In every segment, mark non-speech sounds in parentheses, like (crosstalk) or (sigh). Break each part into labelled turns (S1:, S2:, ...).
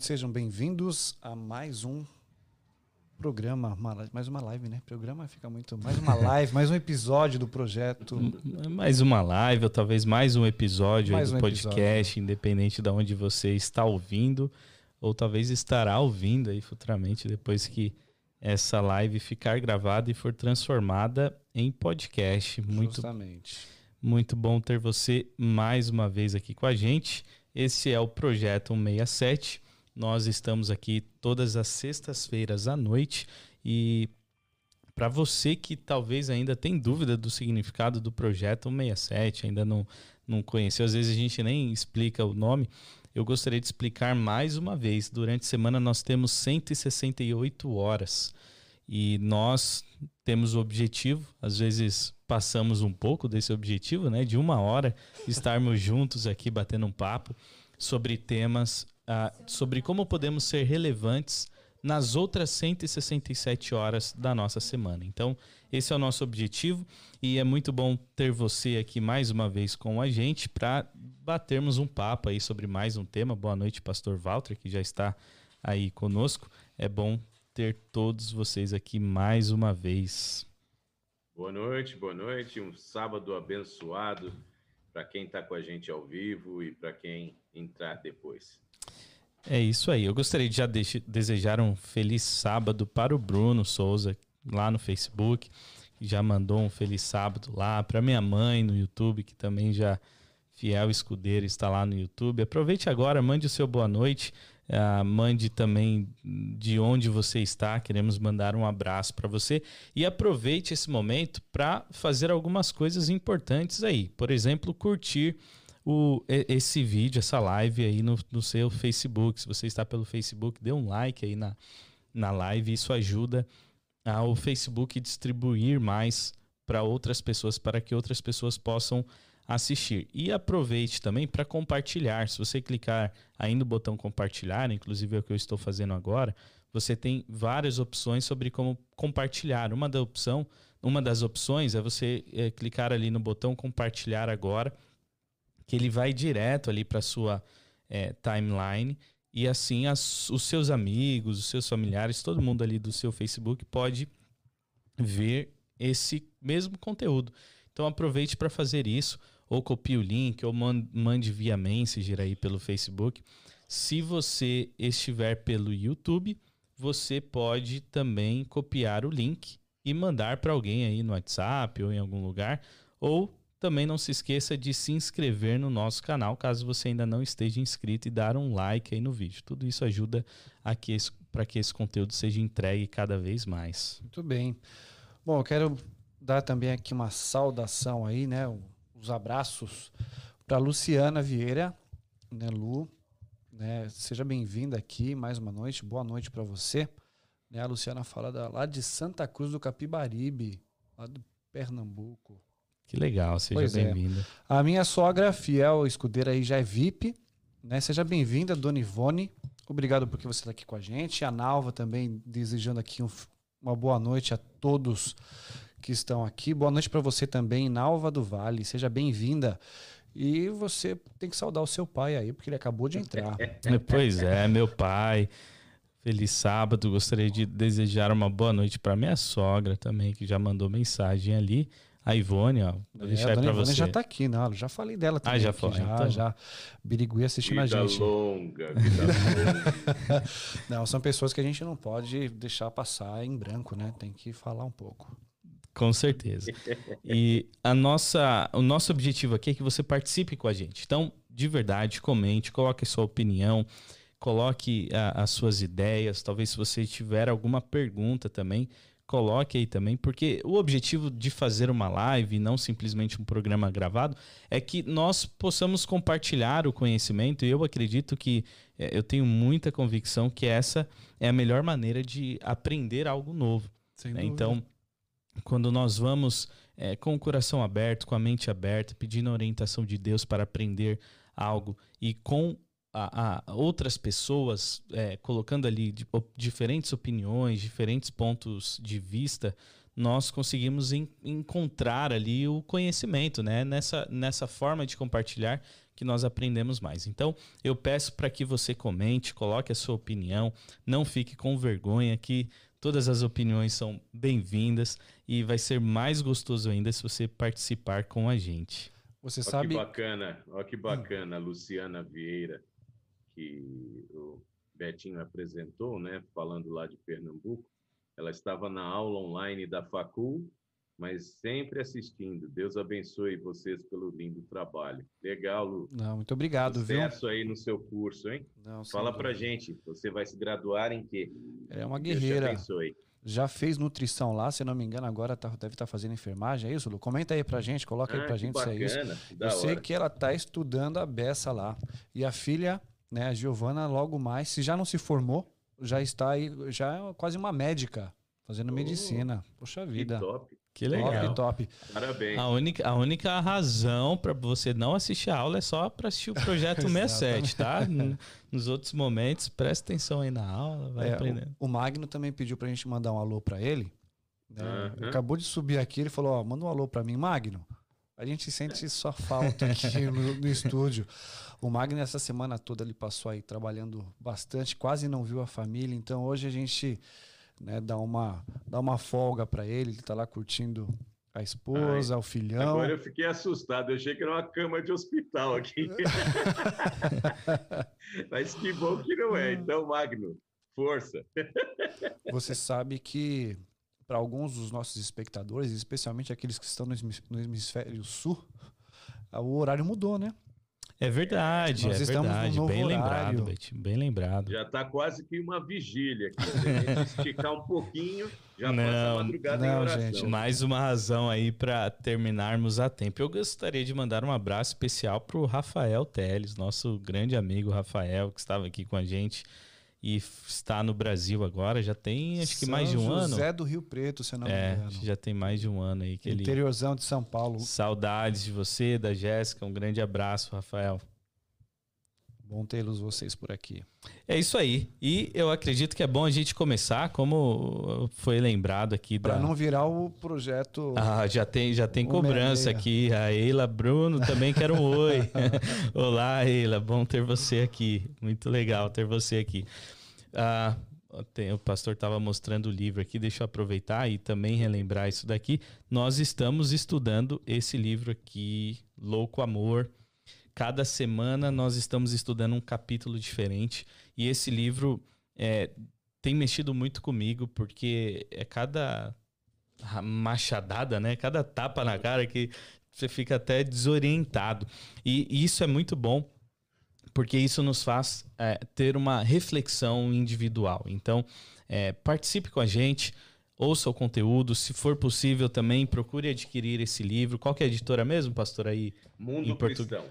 S1: noite, sejam bem-vindos a mais um programa, mais uma live, né? Programa fica muito. Mais uma (laughs) live, mais um episódio do projeto.
S2: Mais uma live, ou talvez mais um episódio mais do um podcast, episódio. independente de onde você está ouvindo, ou talvez estará ouvindo aí futuramente, depois que essa live ficar gravada e for transformada em podcast. Muito,
S1: Justamente.
S2: Muito bom ter você mais uma vez aqui com a gente. Esse é o Projeto 167 nós estamos aqui todas as sextas-feiras à noite e para você que talvez ainda tem dúvida do significado do projeto 167, ainda não, não conheceu, às vezes a gente nem explica o nome, eu gostaria de explicar mais uma vez. Durante a semana nós temos 168 horas e nós temos o objetivo, às vezes passamos um pouco desse objetivo, né, de uma hora estarmos juntos aqui batendo um papo sobre temas uh, sobre como podemos ser relevantes nas outras 167 horas da nossa semana. Então, esse é o nosso objetivo e é muito bom ter você aqui mais uma vez com a gente para batermos um papo aí sobre mais um tema. Boa noite, pastor Walter, que já está aí conosco. É bom ter todos vocês aqui mais uma vez.
S3: Boa noite, boa noite. Um sábado abençoado para quem está com a gente ao vivo e para quem entrar depois.
S2: É isso aí. Eu gostaria de já de desejar um feliz sábado para o Bruno Souza lá no Facebook, que já mandou um feliz sábado lá para minha mãe no YouTube, que também já fiel escudeiro está lá no YouTube. Aproveite agora, mande o seu boa noite, uh, mande também de onde você está. Queremos mandar um abraço para você e aproveite esse momento para fazer algumas coisas importantes aí. Por exemplo, curtir o, esse vídeo, essa live aí no, no seu Facebook. Se você está pelo Facebook, dê um like aí na, na live. Isso ajuda ao Facebook distribuir mais para outras pessoas, para que outras pessoas possam assistir. E aproveite também para compartilhar. Se você clicar aí no botão compartilhar, inclusive é o que eu estou fazendo agora, você tem várias opções sobre como compartilhar. Uma da opção, uma das opções é você é, clicar ali no botão compartilhar agora que ele vai direto ali para sua é, timeline e assim as, os seus amigos, os seus familiares, todo mundo ali do seu Facebook pode ver esse mesmo conteúdo. Então aproveite para fazer isso, ou copie o link, ou mande via Messenger aí pelo Facebook. Se você estiver pelo YouTube, você pode também copiar o link e mandar para alguém aí no WhatsApp ou em algum lugar, ou também não se esqueça de se inscrever no nosso canal, caso você ainda não esteja inscrito, e dar um like aí no vídeo. Tudo isso ajuda para que esse conteúdo seja entregue cada vez mais.
S1: Muito bem. Bom, eu quero dar também aqui uma saudação aí, né? Os abraços para Luciana Vieira, né, Lu, né? Seja bem-vinda aqui mais uma noite. Boa noite para você. Né, a Luciana fala da, lá de Santa Cruz do Capibaribe, lá do Pernambuco.
S2: Que legal, seja bem-vinda. É.
S1: A minha sogra, fiel escudeira aí, já é VIP. Né? Seja bem-vinda, Dona Ivone. Obrigado porque você está aqui com a gente. A Nalva também desejando aqui um, uma boa noite a todos que estão aqui. Boa noite para você também, Nalva do Vale. Seja bem-vinda. E você tem que saudar o seu pai aí, porque ele acabou de entrar. (laughs)
S2: pois é, meu pai. Feliz sábado. Gostaria de desejar uma boa noite para minha sogra também, que já mandou mensagem ali. A Ivone, ó. Vou
S1: é, deixar a Ivone você. já tá aqui, não. Já falei dela ah, também.
S2: Ah, já foi.
S1: Já, então. já. Birigui assistindo vida a gente.
S3: Longa, vida (laughs) longa.
S1: não, são pessoas que a gente não pode deixar passar em branco, né? Tem que falar um pouco.
S2: Com certeza. E a nossa, o nosso objetivo aqui é que você participe com a gente. Então, de verdade, comente, coloque a sua opinião, coloque a, as suas ideias. Talvez se você tiver alguma pergunta também, coloque aí também, porque o objetivo de fazer uma live, não simplesmente um programa gravado, é que nós possamos compartilhar o conhecimento. E eu acredito que é, eu tenho muita convicção que essa é a melhor maneira de aprender algo novo. Né? Então, quando nós vamos é, com o coração aberto, com a mente aberta, pedindo a orientação de Deus para aprender algo e com a, a outras pessoas, é, colocando ali de, op, diferentes opiniões, diferentes pontos de vista, nós conseguimos en encontrar ali o conhecimento, né? Nessa, nessa forma de compartilhar que nós aprendemos mais. Então, eu peço para que você comente, coloque a sua opinião, não fique com vergonha que todas as opiniões são bem-vindas e vai ser mais gostoso ainda se você participar com a gente.
S1: Você
S3: Olha
S1: sabe.
S3: que bacana, olha que bacana, Luciana Vieira, que o Betinho apresentou, né, falando lá de Pernambuco. Ela estava na aula online da Facul, mas sempre assistindo. Deus abençoe vocês pelo lindo trabalho. Legal, Lu.
S1: Não, muito obrigado, viu?
S3: Sucesso aí no seu curso, hein?
S1: Não,
S3: Fala pra gente, você vai se graduar em quê?
S1: É uma
S3: Deus
S1: guerreira.
S3: abençoe.
S1: Já fez nutrição lá, se não me engano, agora tá- deve estar fazendo enfermagem, é isso, Lu? Comenta aí pra gente, coloca aí
S3: Ah,
S1: pra
S3: que
S1: gente se é isso.
S3: bacana,
S1: Eu sei
S3: hora.
S1: que ela tá estudando a beça lá. E a filha, né, a Giovana, logo mais, se já não se formou, já está aí, já é quase uma médica, fazendo
S3: Oh,
S1: medicina. Poxa
S3: Que
S1: vida.
S3: top.
S2: Que
S1: Top,
S2: legal.
S1: top.
S3: Parabéns.
S2: A única, a única razão para você não assistir a aula é só para assistir o projeto (laughs) 67, tá? Nos outros momentos, presta atenção aí na aula, vai
S1: É,
S2: aprendendo.
S1: o, o Magno também pediu pra gente mandar um alô pra ele. né?
S3: Aham.
S1: Acabou de subir aqui, ele falou, ó, manda um alô pra mim, Magno. A gente sente sua falta aqui (laughs) no, no estúdio. O Magno, essa semana toda, ele passou aí trabalhando bastante, quase não viu a família. Então, hoje a gente né, dá, uma, dá uma folga para ele. Ele tá lá curtindo a esposa, o filhão.
S3: Agora eu fiquei assustado, eu achei que era uma cama de hospital aqui. (laughs) Mas que bom que não é. Então, Magno, força.
S1: Você sabe que para alguns dos nossos espectadores, especialmente aqueles que estão no hemis- no hemisfério sul, o horário mudou, né?
S2: É verdade,
S1: Nós
S2: é verdade.
S1: novo
S2: Bem
S1: horário.
S2: lembrado, Betinho, bem lembrado.
S3: Já está quase que uma vigília aqui. Se a gente esticar um pouquinho, já passa
S2: Não,
S3: a madrugada em
S1: não,
S3: oração.
S1: gente,
S2: Mais uma razão aí para terminarmos a tempo. Eu gostaria de mandar um abraço especial para o Rafael Teles, nosso grande amigo Rafael, que estava aqui com a gente e está no Brasil agora. Já tem acho que mais de um
S1: São
S2: ano.
S1: José do Rio Preto, se não me
S2: É,
S1: engano.
S2: já tem mais de um ano aí que ele.
S1: Interiorzão de São Paulo.
S2: Saudades de você, da Jéssica. Um grande abraço, Rafael.
S1: Bom tê-los vocês por aqui.
S2: É isso aí. E eu acredito que é bom a gente começar, como foi lembrado aqui da.
S1: Para não virar o projeto.
S2: Ah, já tem, já tem cobrança
S1: meia.
S2: aqui. A Eila Bruno também quer um oi. (laughs) Olá, Eila. Bom ter você aqui. Muito legal ter você aqui. Ah, tem- o pastor estava mostrando o livro aqui. Deixa eu aproveitar e também relembrar isso daqui. Nós estamos estudando esse livro aqui, Louco Amor. Cada semana nós estamos estudando um capítulo diferente. E esse livro é, tem mexido muito comigo, porque é cada machadada, né? Cada tapa na cara que você fica até desorientado. E, e isso é muito bom, porque isso nos faz é, ter uma reflexão individual. Então, é, participe com a gente, ouça o conteúdo. Se for possível também, procure adquirir esse livro. Qual que é a editora mesmo, pastor? Aí,
S3: Mundo
S2: em portu-
S3: cristão.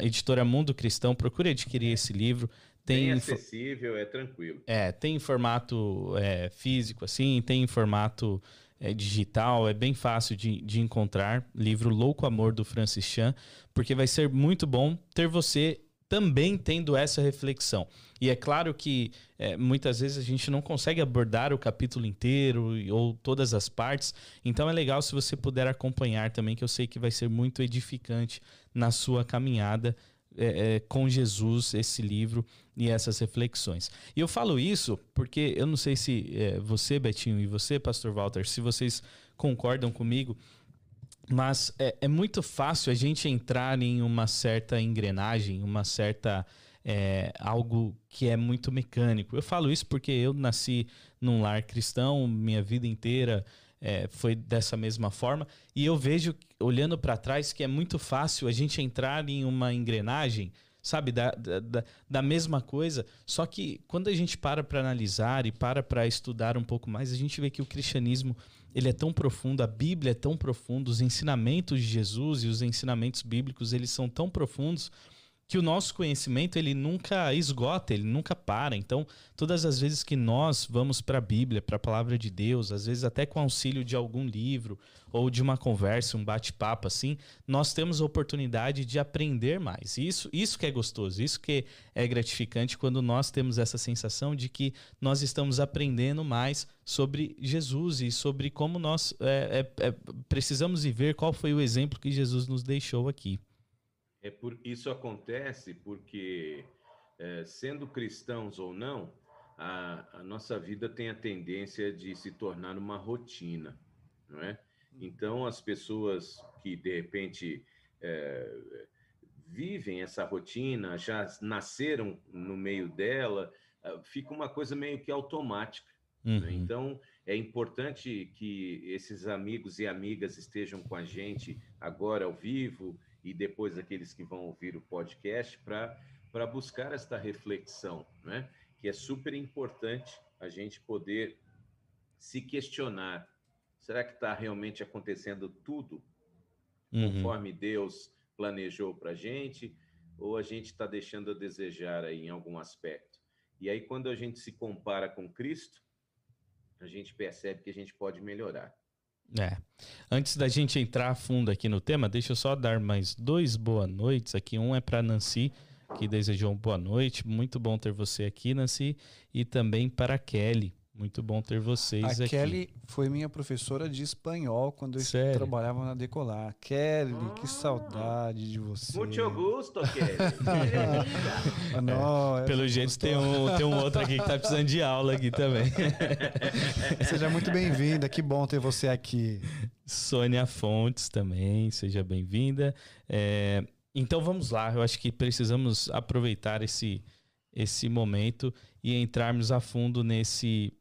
S2: editora Mundo Cristão. Procure adquirir esse livro. Tem
S3: Bem acessível, é tranquilo.
S2: é, tem em formato é, físico, assim, tem em formato é, digital, é bem fácil de, de encontrar. Livro Louco Amor do Francis Chan, porque vai ser muito bom ter você também tendo essa reflexão. E é claro que é, muitas vezes a gente não consegue abordar o capítulo inteiro ou todas as partes, então é legal se você puder acompanhar também, que eu sei que vai ser muito edificante na sua caminhada é, é, com Jesus, esse livro e essas reflexões. E eu falo isso porque eu não sei se é, você, Betinho, e você, Pastor Walter, se vocês concordam comigo, mas é, é muito fácil a gente entrar em uma certa engrenagem, uma certa. é, algo que é muito mecânico. Eu falo isso porque eu nasci num lar cristão, minha vida inteira é, foi dessa mesma forma, e eu vejo, olhando para trás, que é muito fácil a gente entrar em uma engrenagem sabe, da, da, da- mesma coisa. Só que quando a gente para para analisar e para para estudar um pouco mais, a gente vê que o cristianismo ele é tão profundo, a Bíblia é tão profunda, os ensinamentos de Jesus e os ensinamentos bíblicos eles são tão profundos que o nosso conhecimento ele nunca esgota, ele nunca para. Então, todas as vezes que nós vamos para a Bíblia, para a palavra de Deus, às vezes até com auxílio de algum livro ou de uma conversa, um bate-papo assim, nós temos a oportunidade de aprender mais. Isso, isso que é gostoso, isso que é gratificante quando nós temos essa sensação de que nós estamos aprendendo mais sobre Jesus e sobre como nós é, é, é, precisamos ver qual foi o exemplo que Jesus nos deixou aqui.
S3: É por isso acontece porque, é, sendo cristãos ou não, a, a, nossa vida tem a tendência de se tornar uma rotina, não é? Então, as pessoas que de repente é, vivem essa rotina, já nasceram no meio dela, fica uma coisa meio que automática. Né? Uhum. Né? Então, é importante que esses amigos e amigas estejam com a gente agora ao vivo e depois aqueles que vão ouvir o podcast para buscar esta reflexão, né? que é super importante a gente poder se questionar: será que está realmente acontecendo tudo uhum. conforme Deus planejou para a gente? Ou a gente está deixando a desejar aí em algum aspecto? E aí, quando a gente se compara com Cristo, a gente percebe que a gente pode melhorar.
S2: É. Antes da gente entrar a fundo aqui no tema, deixa eu só dar mais dois boa noites aqui. Um é para Nancy, que desejou uma boa noite. Muito bom ter você aqui, Nancy. E também para Kelly. Muito bom ter vocês a aqui.
S1: A Kelly foi minha professora de espanhol quando eu Sério? trabalhava na Decolar. Kelly, ah, que saudade de você.
S3: Muito gosto, Kelly. (laughs)
S2: ah, não, é, Pelo jeito tem um, tem um outro aqui que tá precisando de aula aqui também. (laughs)
S1: seja muito bem-vinda, que bom ter você aqui.
S2: Sônia Fontes também, seja bem-vinda. É, então vamos lá, eu acho que precisamos aproveitar esse, esse momento e entrarmos a fundo nesse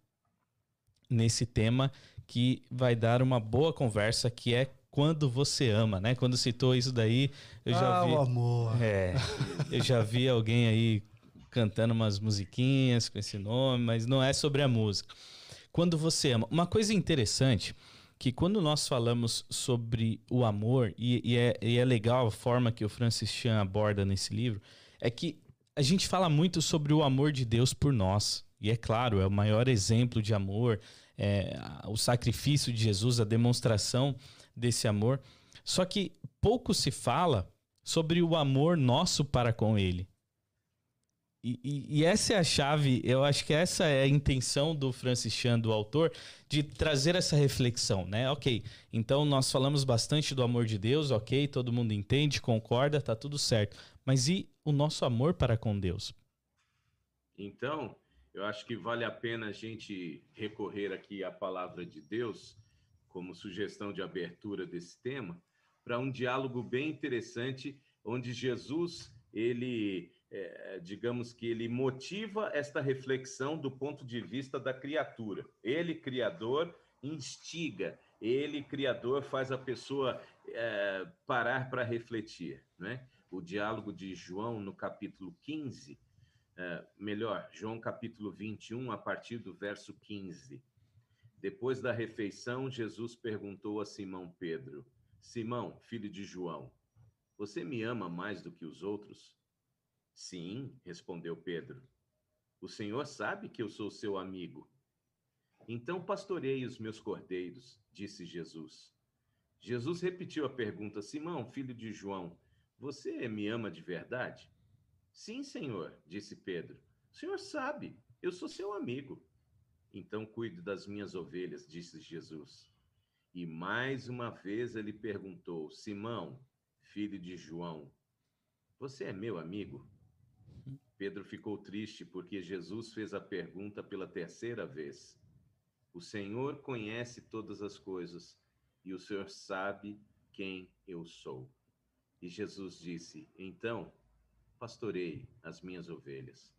S2: nesse tema que vai dar uma boa conversa, que é quando você ama, né? Quando citou isso daí, eu já
S1: ah,
S2: vi.
S1: O amor.
S2: É, eu já vi alguém aí cantando umas musiquinhas com esse nome, mas não é sobre a música. Quando você ama. Uma coisa interessante que quando nós falamos sobre o amor, e, e, é, e é legal a forma que o Francis Chan aborda nesse livro, é que a gente fala muito sobre o amor de Deus por nós. E é claro, é o maior exemplo de amor, é, o sacrifício de Jesus, a demonstração desse amor. Só que pouco se fala sobre o amor nosso para com Ele. E, e, e, essa é a chave, eu acho que essa é a intenção do Francis Chan, do autor, de trazer essa reflexão, né? Ok, então nós falamos bastante do amor de Deus, ok, todo mundo entende, concorda, tá tudo certo. Mas e o nosso amor para com Deus?
S3: Então, eu acho que vale a pena a gente recorrer aqui à palavra de Deus como sugestão de abertura desse tema, para um diálogo bem interessante, onde Jesus, ele, é, digamos que ele motiva esta reflexão do ponto de vista da criatura. Ele, criador, instiga, ele, criador, faz a pessoa é, parar para refletir. Né? O diálogo de João, no capítulo 15, é, melhor, João capítulo 21, a partir do verso 15. Depois da refeição, Jesus perguntou a Simão Pedro: Simão, filho de João, você me ama mais do que os outros? Sim, respondeu Pedro. O Senhor sabe que eu sou seu amigo. Então pastorei os meus cordeiros, disse Jesus. Jesus repetiu a pergunta: Simão, filho de João, você me ama de verdade? Sim, senhor, disse Pedro. O senhor sabe, eu sou seu amigo. Então cuide das minhas ovelhas, disse Jesus. E mais uma vez ele perguntou: Simão, filho de João, você é meu amigo? Pedro ficou triste porque Jesus fez a pergunta pela terceira vez. O Senhor conhece todas as coisas e o Senhor sabe quem eu sou. E Jesus disse: Então, pastorei as minhas ovelhas.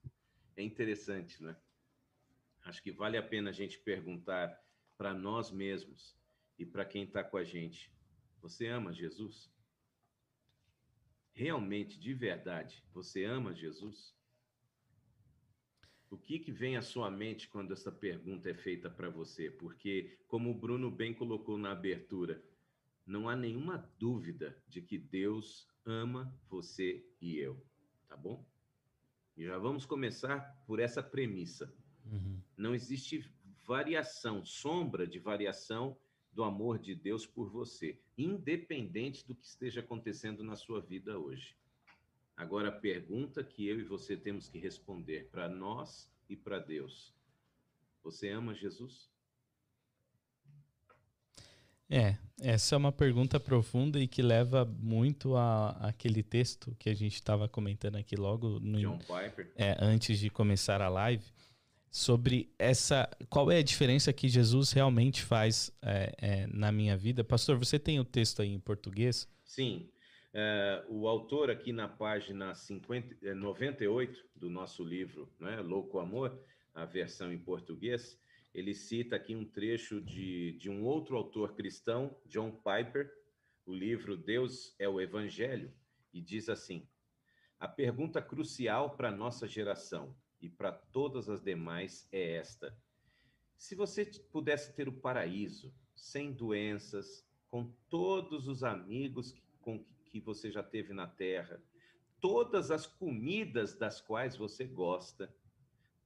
S3: É interessante, né? Acho que vale a pena a gente perguntar para nós mesmos e para quem está com a gente: você ama Jesus? Realmente, de verdade, você ama Jesus? O que, que vem à sua mente quando essa pergunta é feita para você? Porque, como o Bruno bem colocou na abertura, não há nenhuma dúvida de que Deus ama você e eu. Tá bom? E já vamos começar por essa premissa. Uhum. Não existe variação, sombra de variação do amor de Deus por você, independente do que esteja acontecendo na sua vida hoje. Agora, a pergunta que eu e você temos que responder para nós e para Deus: Você ama Jesus?
S2: É, essa é uma pergunta profunda e que leva muito a, aquele texto que a gente estava comentando aqui logo no,
S3: John Piper.
S2: É, antes de começar a live, sobre essa. Qual é a diferença que Jesus realmente faz é, é, na minha vida? Pastor, você tem o texto aí em português?
S3: Sim. É, o autor aqui na página 50, 98 é, do nosso livro, né, Louco Amor, a versão em português, ele cita aqui um trecho de, de um outro autor cristão, John Piper, o livro Deus é o Evangelho, e diz assim: A pergunta crucial para nossa geração e para todas as demais é esta: se você pudesse ter o paraíso, sem doenças, com todos os amigos que, com, que você já teve na terra, todas as comidas das quais você gosta,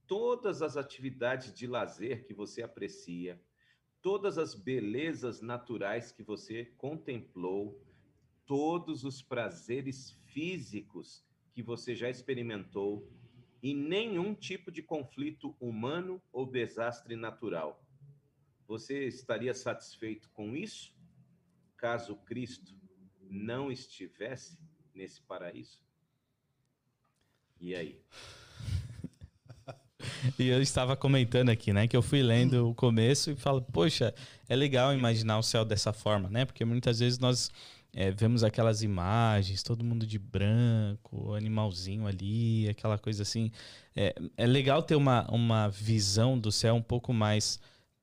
S3: todas as atividades de lazer que você aprecia, todas as belezas naturais que você contemplou, todos os prazeres físicos que você já experimentou e nenhum tipo de conflito humano ou desastre natural. Você estaria satisfeito com isso caso Cristo não estivesse nesse paraíso? E aí? (laughs)
S2: E eu estava comentando aqui, né, que eu fui lendo o começo e falo, poxa, é legal imaginar o céu dessa forma, né? Porque muitas vezes nós é, vemos aquelas imagens, todo mundo de branco, animalzinho ali, aquela coisa assim. É, é legal ter uma, uma visão do céu um pouco mais,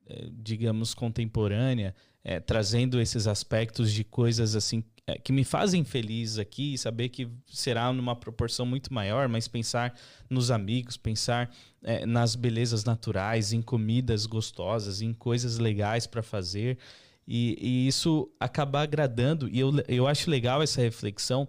S2: é, digamos, contemporânea, é, trazendo esses aspectos de coisas assim é, que me fazem feliz aqui, saber que será numa proporção muito maior, mas pensar nos amigos, pensar é, nas belezas naturais, em comidas gostosas, em coisas legais para fazer. E, e, isso acaba agradando. E eu, eu acho legal essa reflexão,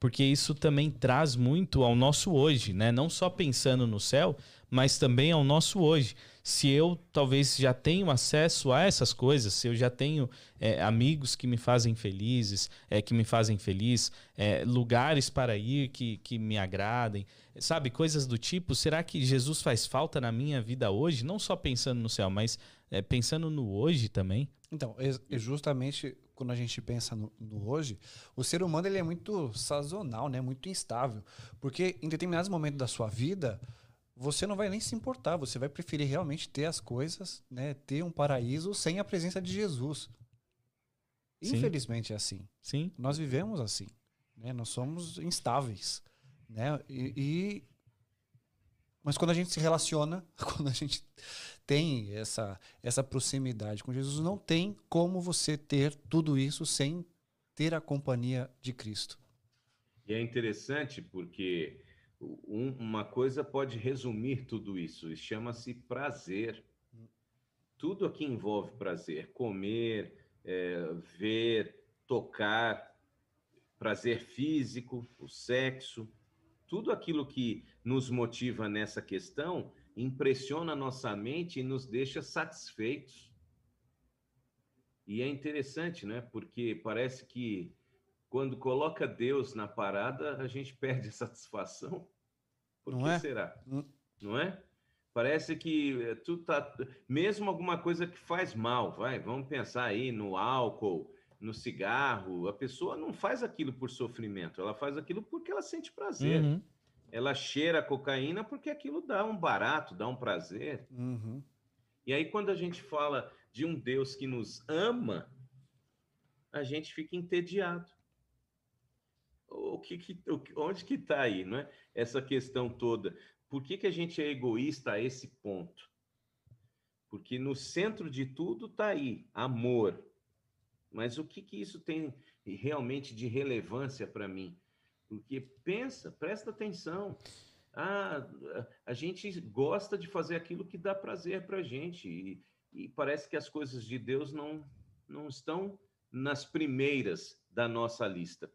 S2: porque isso também traz muito ao nosso hoje, né? Não só pensando no céu, mas também ao nosso hoje. Se eu talvez já tenho acesso a essas coisas, se eu já tenho é, amigos que me fazem felizes, é, que me fazem feliz, é, lugares para ir que, que me agradem, sabe, coisas do tipo, será que Jesus faz falta na minha vida hoje? Não só pensando no céu, mas é, pensando no hoje também?
S1: Então, é justamente quando a gente pensa no, no, hoje, o ser humano ele é muito sazonal, né? muito instável. Porque em determinados momentos da sua vida, você não vai nem se importar, você vai preferir realmente ter as coisas, né, ter um paraíso sem a presença de Jesus. Sim. Infelizmente é assim.
S2: Sim.
S1: Nós vivemos assim, né? Nós somos instáveis, né? E, e, mas quando a gente se relaciona, (laughs) quando a gente tem essa essa proximidade com Jesus, não tem como você ter tudo isso sem ter a companhia de Cristo.
S3: E é interessante porque um, uma coisa pode resumir tudo isso, e chama-se prazer. Tudo aqui envolve prazer: comer, é, ver, tocar, prazer físico, o sexo. Tudo aquilo que nos motiva nessa questão impressiona nossa mente e nos deixa satisfeitos. E é interessante, né? Porque parece que quando coloca Deus na parada, a gente perde a satisfação. Por Não que é? será? Não... Não é? Parece que eh, tu tá mesmo alguma coisa que faz mal, vai, vamos pensar aí no álcool, no cigarro, a pessoa não faz aquilo por sofrimento, ela faz aquilo porque ela sente prazer. Uhum. Ela cheira a cocaína porque aquilo dá um barato, dá um prazer. Uhum. E aí, quando a gente fala de um Deus que nos ama, a gente fica entediado o que, que onde que está aí, não é? Essa questão toda. Por que, que a gente é egoísta a esse ponto? Porque no centro de tudo está aí, amor. Mas o que, que isso tem realmente de relevância para mim? Porque pensa, presta atenção. Ah, a gente gosta de fazer aquilo que dá prazer para a gente. E, e parece que as coisas de Deus não, não estão nas primeiras da nossa lista.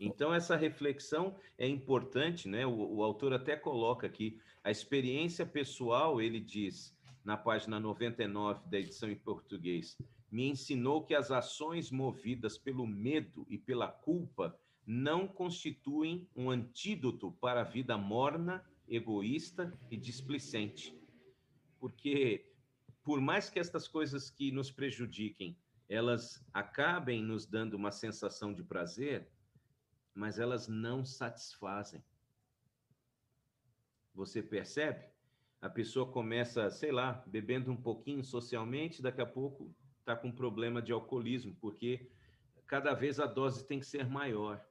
S3: Então, essa reflexão é importante, né? O, o, autor até coloca aqui, a experiência pessoal, ele diz, na página 99 da edição em português, me ensinou que as ações movidas pelo medo e pela culpa não constituem um antídoto para a vida morna, egoísta e displicente. Porque, por mais que estas coisas que nos prejudiquem, elas acabem nos dando uma sensação de prazer, mas elas não satisfazem. Você percebe? A pessoa começa, sei lá, bebendo um pouquinho socialmente, daqui a pouco está com problema de alcoolismo, porque cada vez a dose tem que ser maior.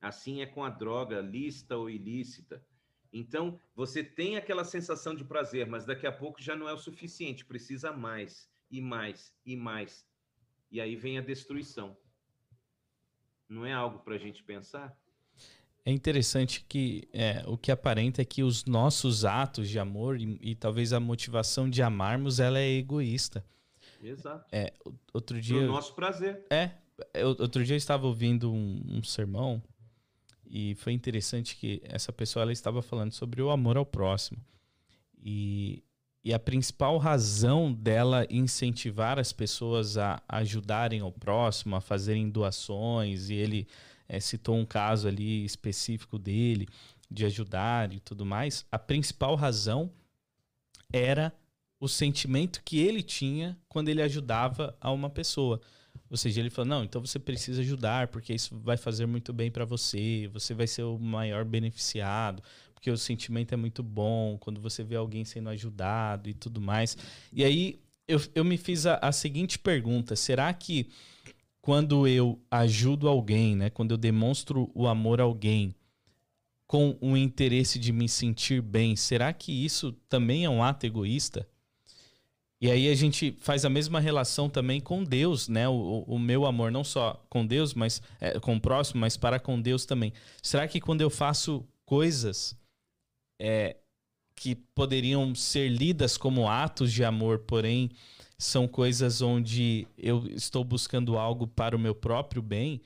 S3: Assim é com a droga, lícita ou ilícita. Então, você tem aquela sensação de prazer, mas daqui a pouco já não é o suficiente, precisa mais, e mais, e mais. E aí vem a destruição. Não é algo para a gente pensar?
S2: É interessante que é, o que aparenta é que os nossos atos de amor e, e talvez a motivação de amarmos ela é egoísta.
S3: Exato.
S2: É, outro dia.
S3: o nosso prazer.
S2: É. outro dia eu estava ouvindo um, um, sermão e foi interessante que essa pessoa ela estava falando sobre o amor ao próximo. E e a principal razão dela incentivar as pessoas a ajudarem o próximo, a fazerem doações, e ele é, citou um caso ali específico dele, de ajudar e tudo mais, a principal razão era o sentimento que ele tinha quando ele ajudava a uma pessoa. Ou seja, ele falou: não, então você precisa ajudar, porque isso vai fazer muito bem para você, você vai ser o maior beneficiado, porque o sentimento é muito bom quando você vê alguém sendo ajudado e tudo mais. E aí eu, eu me fiz a, a seguinte pergunta: será que quando eu ajudo alguém, né, quando eu demonstro o amor a alguém com o interesse de me sentir bem, será que isso também é um ato egoísta? E aí a gente faz a mesma relação também com Deus, né? O, o meu amor não só com Deus, mas é, com o próximo, mas para com Deus também. Será que quando eu faço coisas é, que poderiam ser lidas como atos de amor, porém são coisas onde eu estou buscando algo para o meu próprio bem,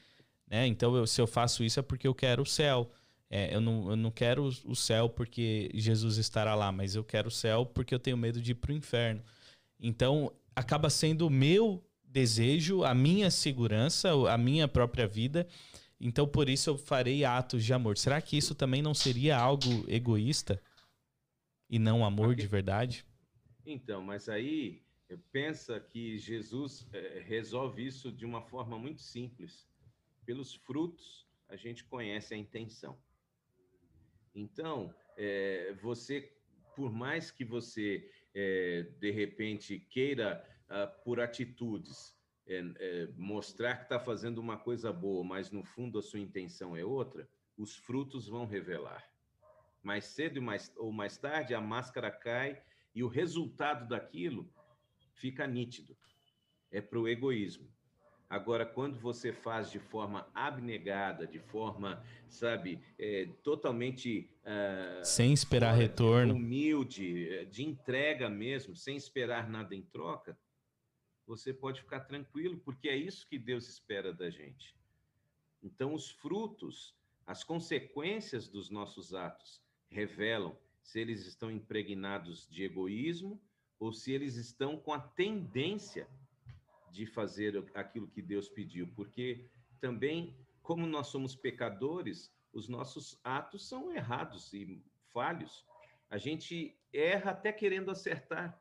S2: né? Então, eu, se eu faço isso é porque eu quero o céu. É, eu, não, eu não quero o céu porque Jesus estará lá, mas eu quero o céu porque eu tenho medo de ir para o inferno. Então, acaba sendo o meu desejo, a minha segurança, a minha própria vida então por isso eu farei atos de amor. Será que isso também não seria algo egoísta e não amor de verdade?
S3: Então, mas aí pensa que Jesus é, resolve isso de uma forma muito simples. Pelos frutos a gente conhece a intenção. Então, é, você, por mais que você é, de repente queira ah, por atitudes é, é, mostrar que está fazendo uma coisa boa, mas no fundo a sua intenção é outra, os frutos vão revelar. Mais cedo mais, ou mais tarde, a máscara cai e o resultado daquilo fica nítido. É para o egoísmo. Agora, quando você faz de forma abnegada, de forma, sabe, é, totalmente. Uh,
S2: sem esperar retorno.
S3: Humilde, de entrega mesmo, sem esperar nada em troca, você pode ficar tranquilo, porque é isso que Deus espera da gente. Então, os frutos, as consequências dos nossos atos revelam se eles estão impregnados de egoísmo ou se eles estão com a tendência de fazer aquilo que Deus pediu, porque também, como nós somos pecadores, os nossos atos são errados e falhos. A gente erra até querendo acertar.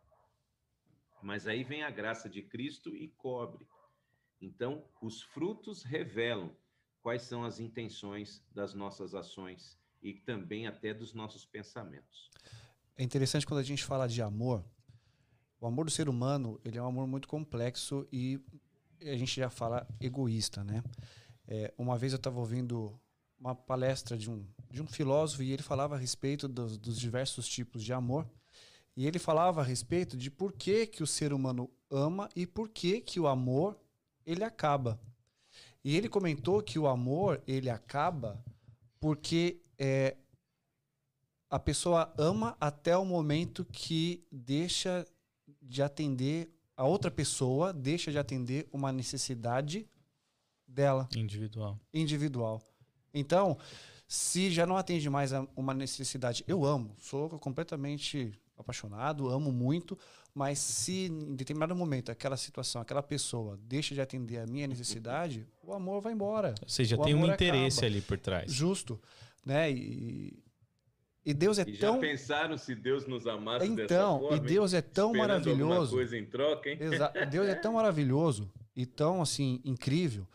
S3: Mas aí vem a graça de Cristo e cobre. Então, os frutos revelam quais são as intenções das nossas ações e também até dos nossos pensamentos.
S1: É interessante quando a gente fala de amor. O amor do ser humano ele é um amor muito complexo e a gente já fala egoísta, né? É, uma vez eu estava ouvindo uma palestra de um, de um filósofo e ele falava a respeito dos, dos diversos tipos de amor. E ele falava a respeito de por que, que o ser humano ama e por que, que o amor ele acaba. E ele comentou que o amor ele acaba porque é, a pessoa ama até o momento que deixa de atender a outra pessoa, deixa de atender uma necessidade dela.
S2: Individual.
S1: Individual. Então, se já não atende mais uma necessidade, eu amo, sou completamente apaixonado, amo muito, mas se em determinado momento aquela situação, aquela pessoa deixa de atender a minha necessidade, o amor vai embora.
S2: Ou seja,
S1: o
S2: tem um interesse
S1: acaba.
S2: ali por trás.
S1: Justo, né? E, e Deus é
S3: E já
S1: tão
S3: pensaram se Deus nos amasse dessa
S1: então,
S3: forma?
S1: e Deus é tão maravilhoso.
S3: coisa em troca, hein?
S1: Exa- Deus é tão maravilhoso e tão assim incrível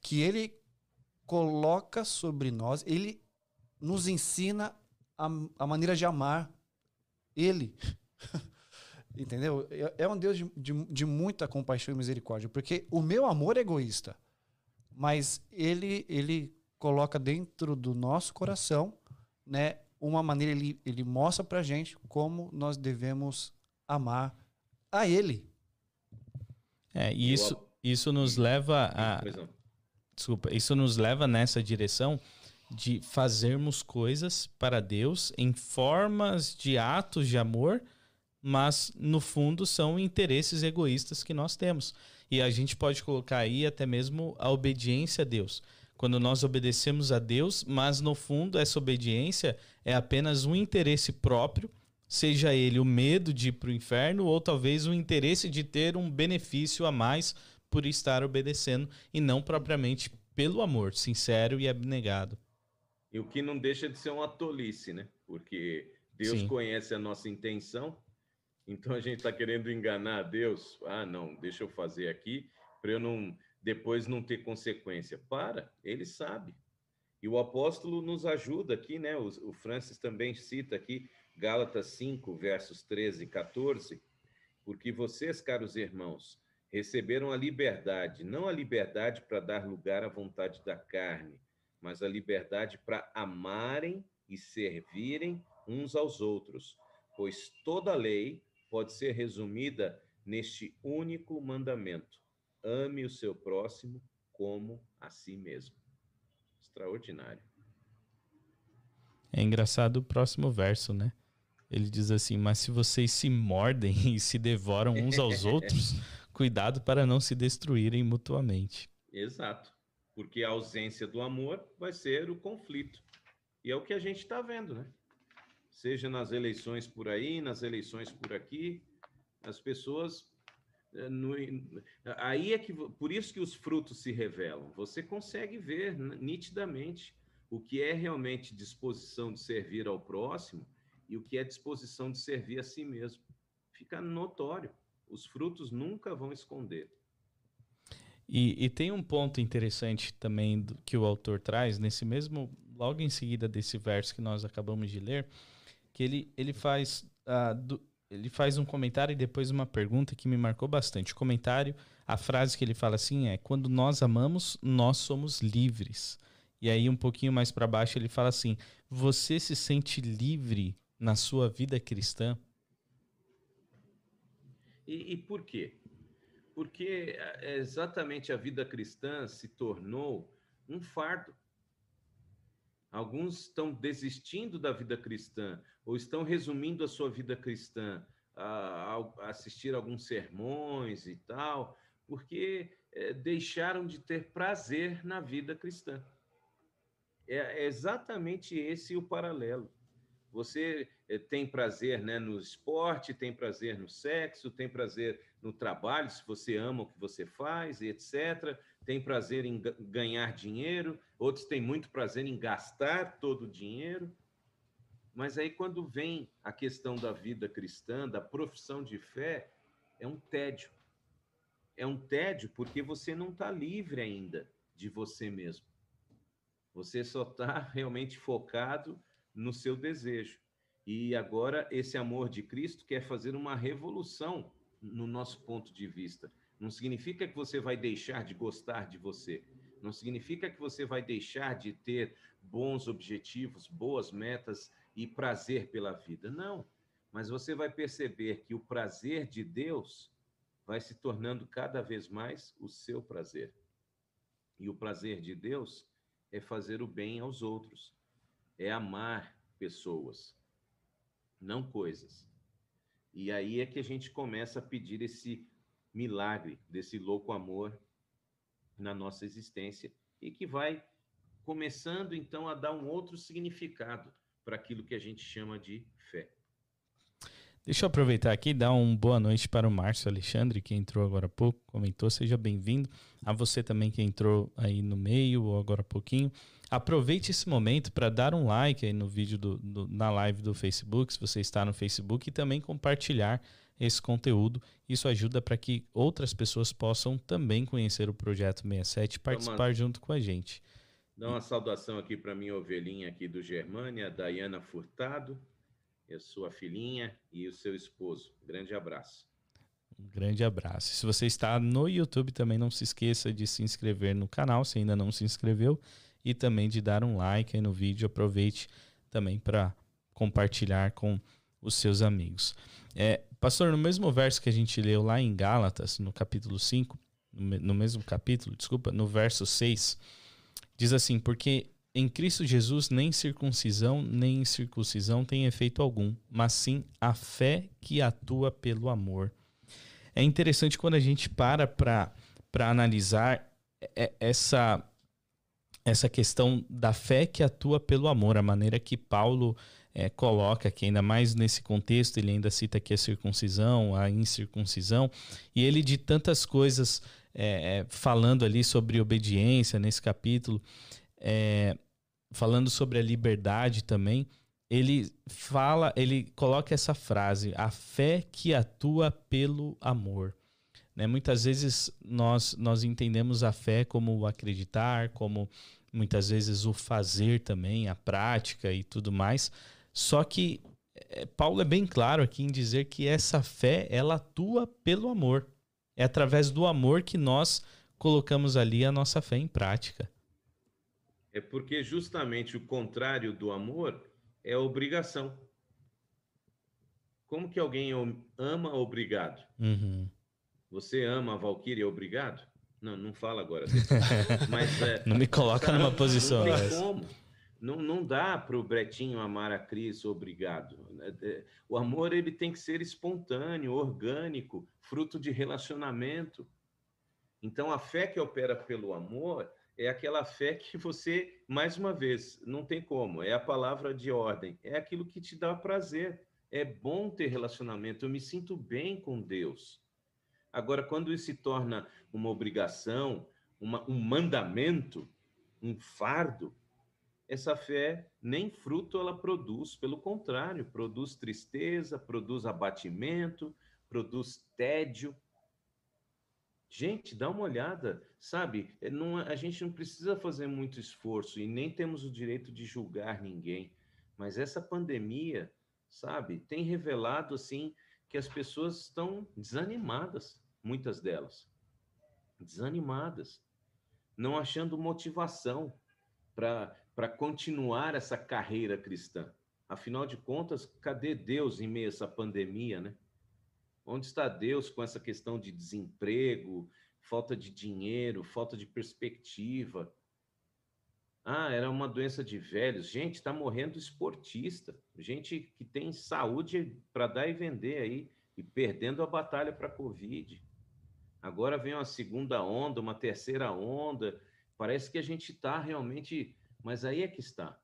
S1: que ele coloca sobre nós, ele nos ensina a, a maneira de amar ele. (laughs) Entendeu? É- É um Deus de, de, de muita compaixão e misericórdia, porque o meu amor é egoísta, mas ele ele coloca dentro do nosso coração, né, uma maneira ele ele mostra pra gente como nós devemos amar a ele.
S2: É, e isso, isso nos leva a. Desculpa, isso nos leva nessa direção de fazermos coisas para Deus em formas de atos de amor, mas no fundo são interesses egoístas que nós temos. E a gente pode colocar aí até mesmo a obediência a Deus. Quando nós obedecemos a Deus, mas no fundo essa obediência é apenas um interesse próprio, seja ele o medo de ir para o inferno ou talvez o interesse de ter um benefício a mais por estar obedecendo e não propriamente pelo amor sincero e abnegado.
S3: E o que não deixa de ser uma tolice, né? Porque Deus
S2: Sim.
S3: conhece a nossa intenção, então a gente está querendo enganar a Deus. Ah, não, deixa eu fazer aqui para eu não depois não ter consequência. Para, ele sabe. E o apóstolo nos ajuda aqui, né? O, o Francis também cita aqui Gálatas 5, versos 13 e 14, porque vocês, caros irmãos, receberam a liberdade, não a liberdade para dar lugar à vontade da carne, mas a liberdade para amarem e servirem uns aos outros, pois toda lei pode ser resumida neste único mandamento: ame o seu próximo como a si mesmo. Extraordinário.
S2: É engraçado o próximo verso, né? Ele diz assim: Mas se vocês se mordem (laughs) e se devoram uns aos (laughs) outros, cuidado para não se destruírem mutuamente.
S3: Exato. Porque a ausência do amor vai ser o conflito. E é o que a gente está vendo, né? Seja nas eleições por aí, nas eleições por aqui, as pessoas. eh, no- aí é que. Por isso que os frutos se revelam. Você consegue ver nitidamente o que é realmente disposição de servir ao próximo e o que é disposição de servir a si mesmo. Fica notório. Os frutos nunca vão esconder.
S2: E, e tem um ponto interessante também do- que o autor traz, nesse mesmo, logo em seguida desse verso que nós acabamos de ler, que ele, ele faz. ah, do- ele faz um comentário e depois uma pergunta que me marcou bastante. O comentário, a frase que ele fala assim é: Quando nós amamos, nós somos livres. E aí, um pouquinho mais para baixo, ele fala assim: Você se sente livre na sua vida cristã?
S3: E, e por quê? Porque é, exatamente a vida cristã se tornou um fardo. Alguns estão desistindo da vida cristã ou estão resumindo a sua vida cristã a, assistir alguns sermões e tal, porque é, deixaram de ter prazer na vida cristã. É, é exatamente esse o paralelo. Você eh, tem prazer né, no esporte, tem prazer no sexo, tem prazer no trabalho, se você ama o que você faz, etc. Tem prazer em ga- ganhar dinheiro, outros têm muito prazer em gastar todo o dinheiro. Mas aí, quando vem a questão da vida cristã, da profissão de fé, é um tédio. É um tédio porque você não está livre ainda de você mesmo. Você só está (laughs) realmente focado no seu desejo. E agora esse amor de Cristo quer fazer uma revolução no nosso ponto de vista. Não significa que você vai deixar de gostar de você. Não significa que você vai deixar de ter bons objetivos, boas metas e prazer pela vida. Não. Mas você vai perceber que o prazer de Deus vai se tornando cada vez mais o seu prazer. E o prazer de Deus é fazer o bem aos outros é amar pessoas, não coisas. E aí é que a gente começa a pedir esse milagre desse louco amor na nossa existência e que vai começando então a dar um outro significado para aquilo que a gente chama de fé.
S2: Deixa eu aproveitar aqui e dar uma boa noite para o Márcio Alexandre, que entrou agora há pouco, comentou, seja bem-vindo. A você também que entrou aí no meio ou agora há pouquinho. Aproveite esse momento para dar um like aí no vídeo do, do, na live do Facebook, se você está no Facebook, e também compartilhar esse conteúdo. Isso ajuda para que outras pessoas possam também conhecer o Projeto 67 e participar junto com a gente.
S3: Dá uma saudação aqui para minha ovelhinha aqui do Germânia, Dayana Furtado, a sua filhinha e o seu esposo. grande abraço.
S2: Um grande abraço. Se você está no YouTube, também não se esqueça de se inscrever no canal, se ainda não se inscreveu, e também de dar um like aí no vídeo. Aproveite também para compartilhar com os seus amigos. É, pastor, no mesmo verso que a gente leu lá em Gálatas, no capítulo 5, no mesmo capítulo, desculpa, no verso 6, Diz assim: Porque em Cristo Jesus nem circuncisão nem circuncisão tem efeito algum, mas sim a fé que atua pelo amor. É interessante quando a gente para para analisar essa, essa questão da fé que atua pelo amor, a maneira que Paulo é, coloca aqui, ainda mais nesse contexto, ele ainda cita aqui a circuncisão, a incircuncisão, e ele de tantas coisas é, é, falando ali sobre obediência nesse capítulo, é, falando sobre a liberdade também, ele fala, ele coloca essa frase: a fé que atua pelo amor. Né? Muitas vezes nós, nós entendemos a fé como o acreditar, como muitas vezes o fazer também, a prática e tudo mais. Só que é, Paulo é bem claro aqui em dizer que essa fé ela atua pelo amor. É através do amor que nós colocamos ali a nossa fé em prática.
S3: É porque justamente o contrário do amor é a obrigação. Como que alguém ama obrigado?
S2: Uhum.
S3: Você ama a Valkyria obrigado? Não, não fala agora. (laughs) Mas,
S2: é, não me coloca numa posição.
S3: Não tem como. Não, não dá para o Bretinho amar a Cris obrigado. É, o amor ele tem que ser espontâneo, orgânico, fruto de relacionamento. Então, a fé que opera pelo amor é aquela fé que você, mais uma vez, não tem como, é a palavra de ordem, é aquilo que te dá prazer. É bom ter relacionamento, eu me sinto bem com Deus. Agora, quando isso se torna uma obrigação, uma, um mandamento, um fardo, essa fé nem fruto ela produz, pelo contrário, produz tristeza, produz abatimento, produz tédio. Gente, dá uma olhada, sabe? É, não, a gente não precisa fazer muito esforço e nem temos o direito de julgar ninguém, mas essa pandemia, sabe, tem revelado assim que as pessoas estão desanimadas, muitas delas, desanimadas, não achando motivação para continuar essa carreira cristã. Afinal de contas, cadê Deus em meio a essa pandemia, né? Onde está Deus com essa questão de desemprego, falta de dinheiro, falta de perspectiva? Ah, era uma doença de velhos. Gente, está morrendo esportista, gente que tem saúde para dar e vender aí e perdendo a batalha para a Covid. Agora vem uma segunda onda, uma terceira onda. Parece que a gente está realmente mas aí é que está.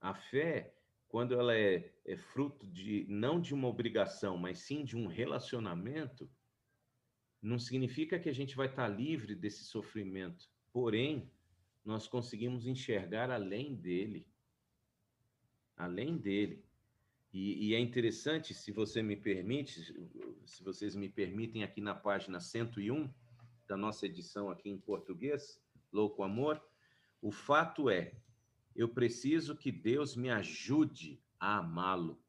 S3: A fé, quando ela é, é fruto de não de uma obrigação, mas sim de um relacionamento, não significa que a gente vai estar livre desse sofrimento. Porém, nós conseguimos enxergar além dele. Além dele. E, e, é interessante, se você me permite, se vocês me permitem, aqui na página 101 da nossa edição aqui em português, Louco Amor, o fato é, eu preciso que Deus me ajude a amá-lo.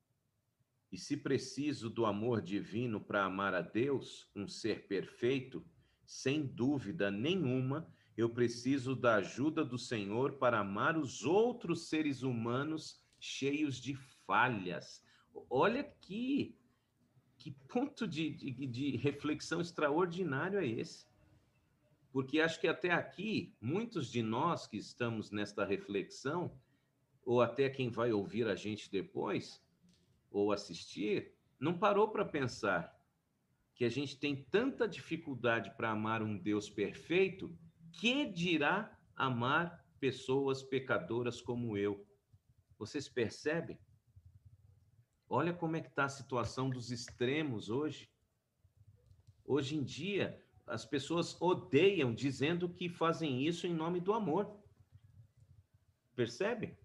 S3: E se preciso do amor divino para amar a Deus, um ser perfeito, sem dúvida nenhuma, eu preciso da ajuda do Senhor para amar os outros seres humanos cheios de falhas. Olha aqui, que ponto de, de, de reflexão extraordinário é esse? Porque acho que até aqui, muitos de nós que estamos nesta reflexão, ou até quem vai ouvir a gente depois, ou assistir, não parou para pensar que a gente tem tanta dificuldade para amar um Deus perfeito, que dirá amar pessoas pecadoras como eu. Vocês percebem? Olha como é que está a situação dos extremos hoje. Hoje em dia, as pessoas odeiam dizendo que fazem isso em nome do amor. Percebe?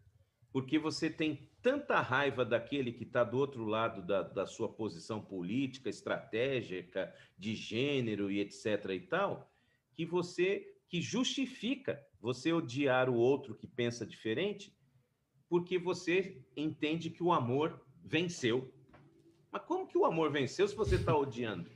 S3: Porque você tem tanta raiva daquele que está do outro lado da, da sua posição política, estratégica, de gênero e etc. e tal, que você que justifica você odiar o outro que pensa diferente, porque você entende que o amor venceu. Mas como que o amor venceu se você está odiando?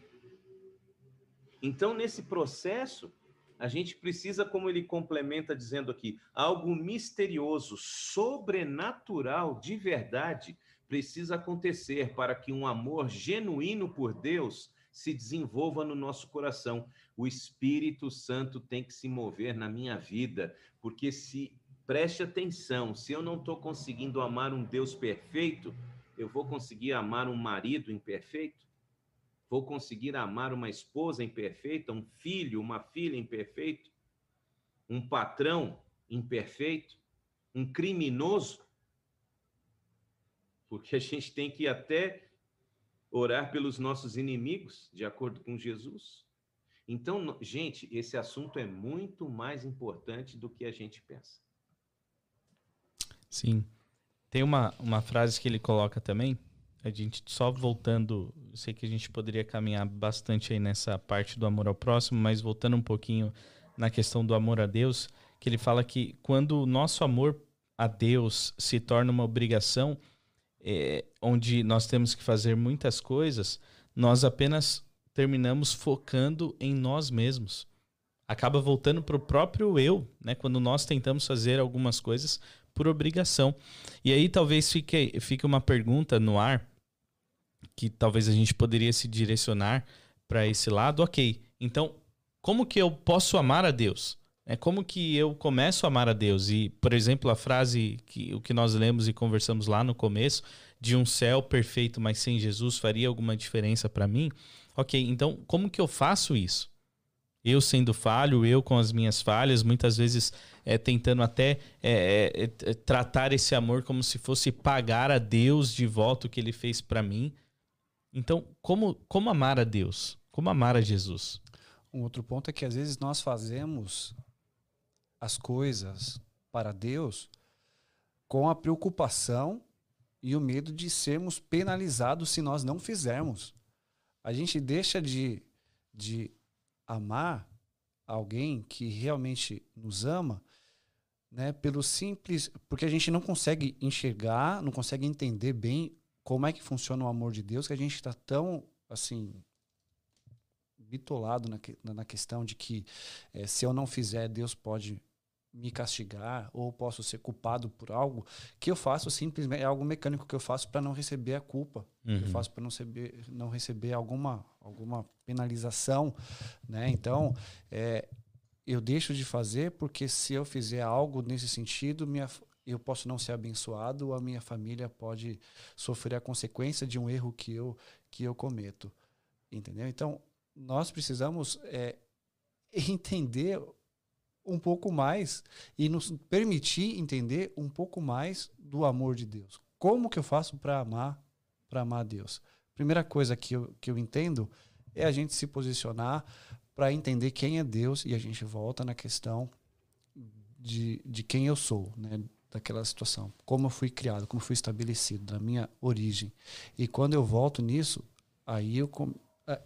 S3: Então, nesse processo, a gente precisa, como ele complementa dizendo aqui, algo misterioso, sobrenatural, de verdade, precisa acontecer para que um amor genuíno por Deus se desenvolva no nosso coração. O Espírito Santo tem que se mover na minha vida, porque se preste atenção, se eu não estou conseguindo amar um Deus perfeito, eu vou conseguir amar um marido imperfeito? Vou conseguir amar uma esposa imperfeita, um filho, uma filha imperfeito, um patrão imperfeito, um criminoso? Porque a gente tem que até orar pelos nossos inimigos, de acordo com Jesus. Então, gente, esse assunto é muito mais importante do que a gente pensa.
S2: Sim. Tem uma, uma frase que ele coloca também, a gente só voltando, sei que a gente poderia caminhar bastante aí nessa parte do amor ao próximo, mas voltando um pouquinho na questão do amor a Deus, que ele fala que quando o nosso amor a Deus se torna uma obrigação, é, onde nós temos que fazer muitas coisas, nós apenas terminamos focando em nós mesmos. Acaba voltando para o próprio eu, né? Quando nós tentamos fazer algumas coisas por obrigação. E aí talvez fique, fique uma pergunta no ar que talvez a gente poderia se direcionar para esse lado. Ok, então como que eu posso amar a Deus? É como que eu começo a amar a Deus? E, por exemplo, a frase que o que nós lemos e conversamos lá no começo de um céu perfeito, mas sem Jesus faria alguma diferença para mim? Ok, então como que eu faço isso? eu sendo falho, eu com as minhas falhas, muitas vezes é, tentando até é, é, é, tratar esse amor como se fosse pagar a Deus de volta o que ele fez para mim. Então, como, como amar a Deus? Como amar a Jesus?
S1: Um outro ponto é que às vezes nós fazemos as coisas para Deus com a preocupação e o medo de sermos penalizados se nós não fizermos. A gente deixa de, de amar alguém que realmente nos ama, né, pelo simples, porque a gente não consegue enxergar, não consegue entender bem como é que funciona o amor de Deus, que a gente está tão assim bitolado na, na questão de que é, se eu não fizer, Deus pode me castigar ou posso ser culpado por algo que eu faço simplesmente é algo mecânico que eu faço para não receber a culpa uhum. eu faço para não receber não receber alguma alguma penalização né então é, eu deixo de fazer porque se eu fizer algo nesse sentido minha eu posso não ser abençoado ou a minha família pode sofrer a consequência de um erro que eu que eu cometo entendeu então nós precisamos é, (laughs) entender um pouco mais e nos permitir entender um pouco mais do amor de Deus. Como que eu faço para amar, para amar Deus? Primeira coisa que eu, que eu entendo é a gente se posicionar para entender quem é Deus e a gente volta na questão de, de quem eu sou, né? Daquela situação, como eu fui criado, como eu fui estabelecido, da minha origem. E quando eu volto nisso, aí eu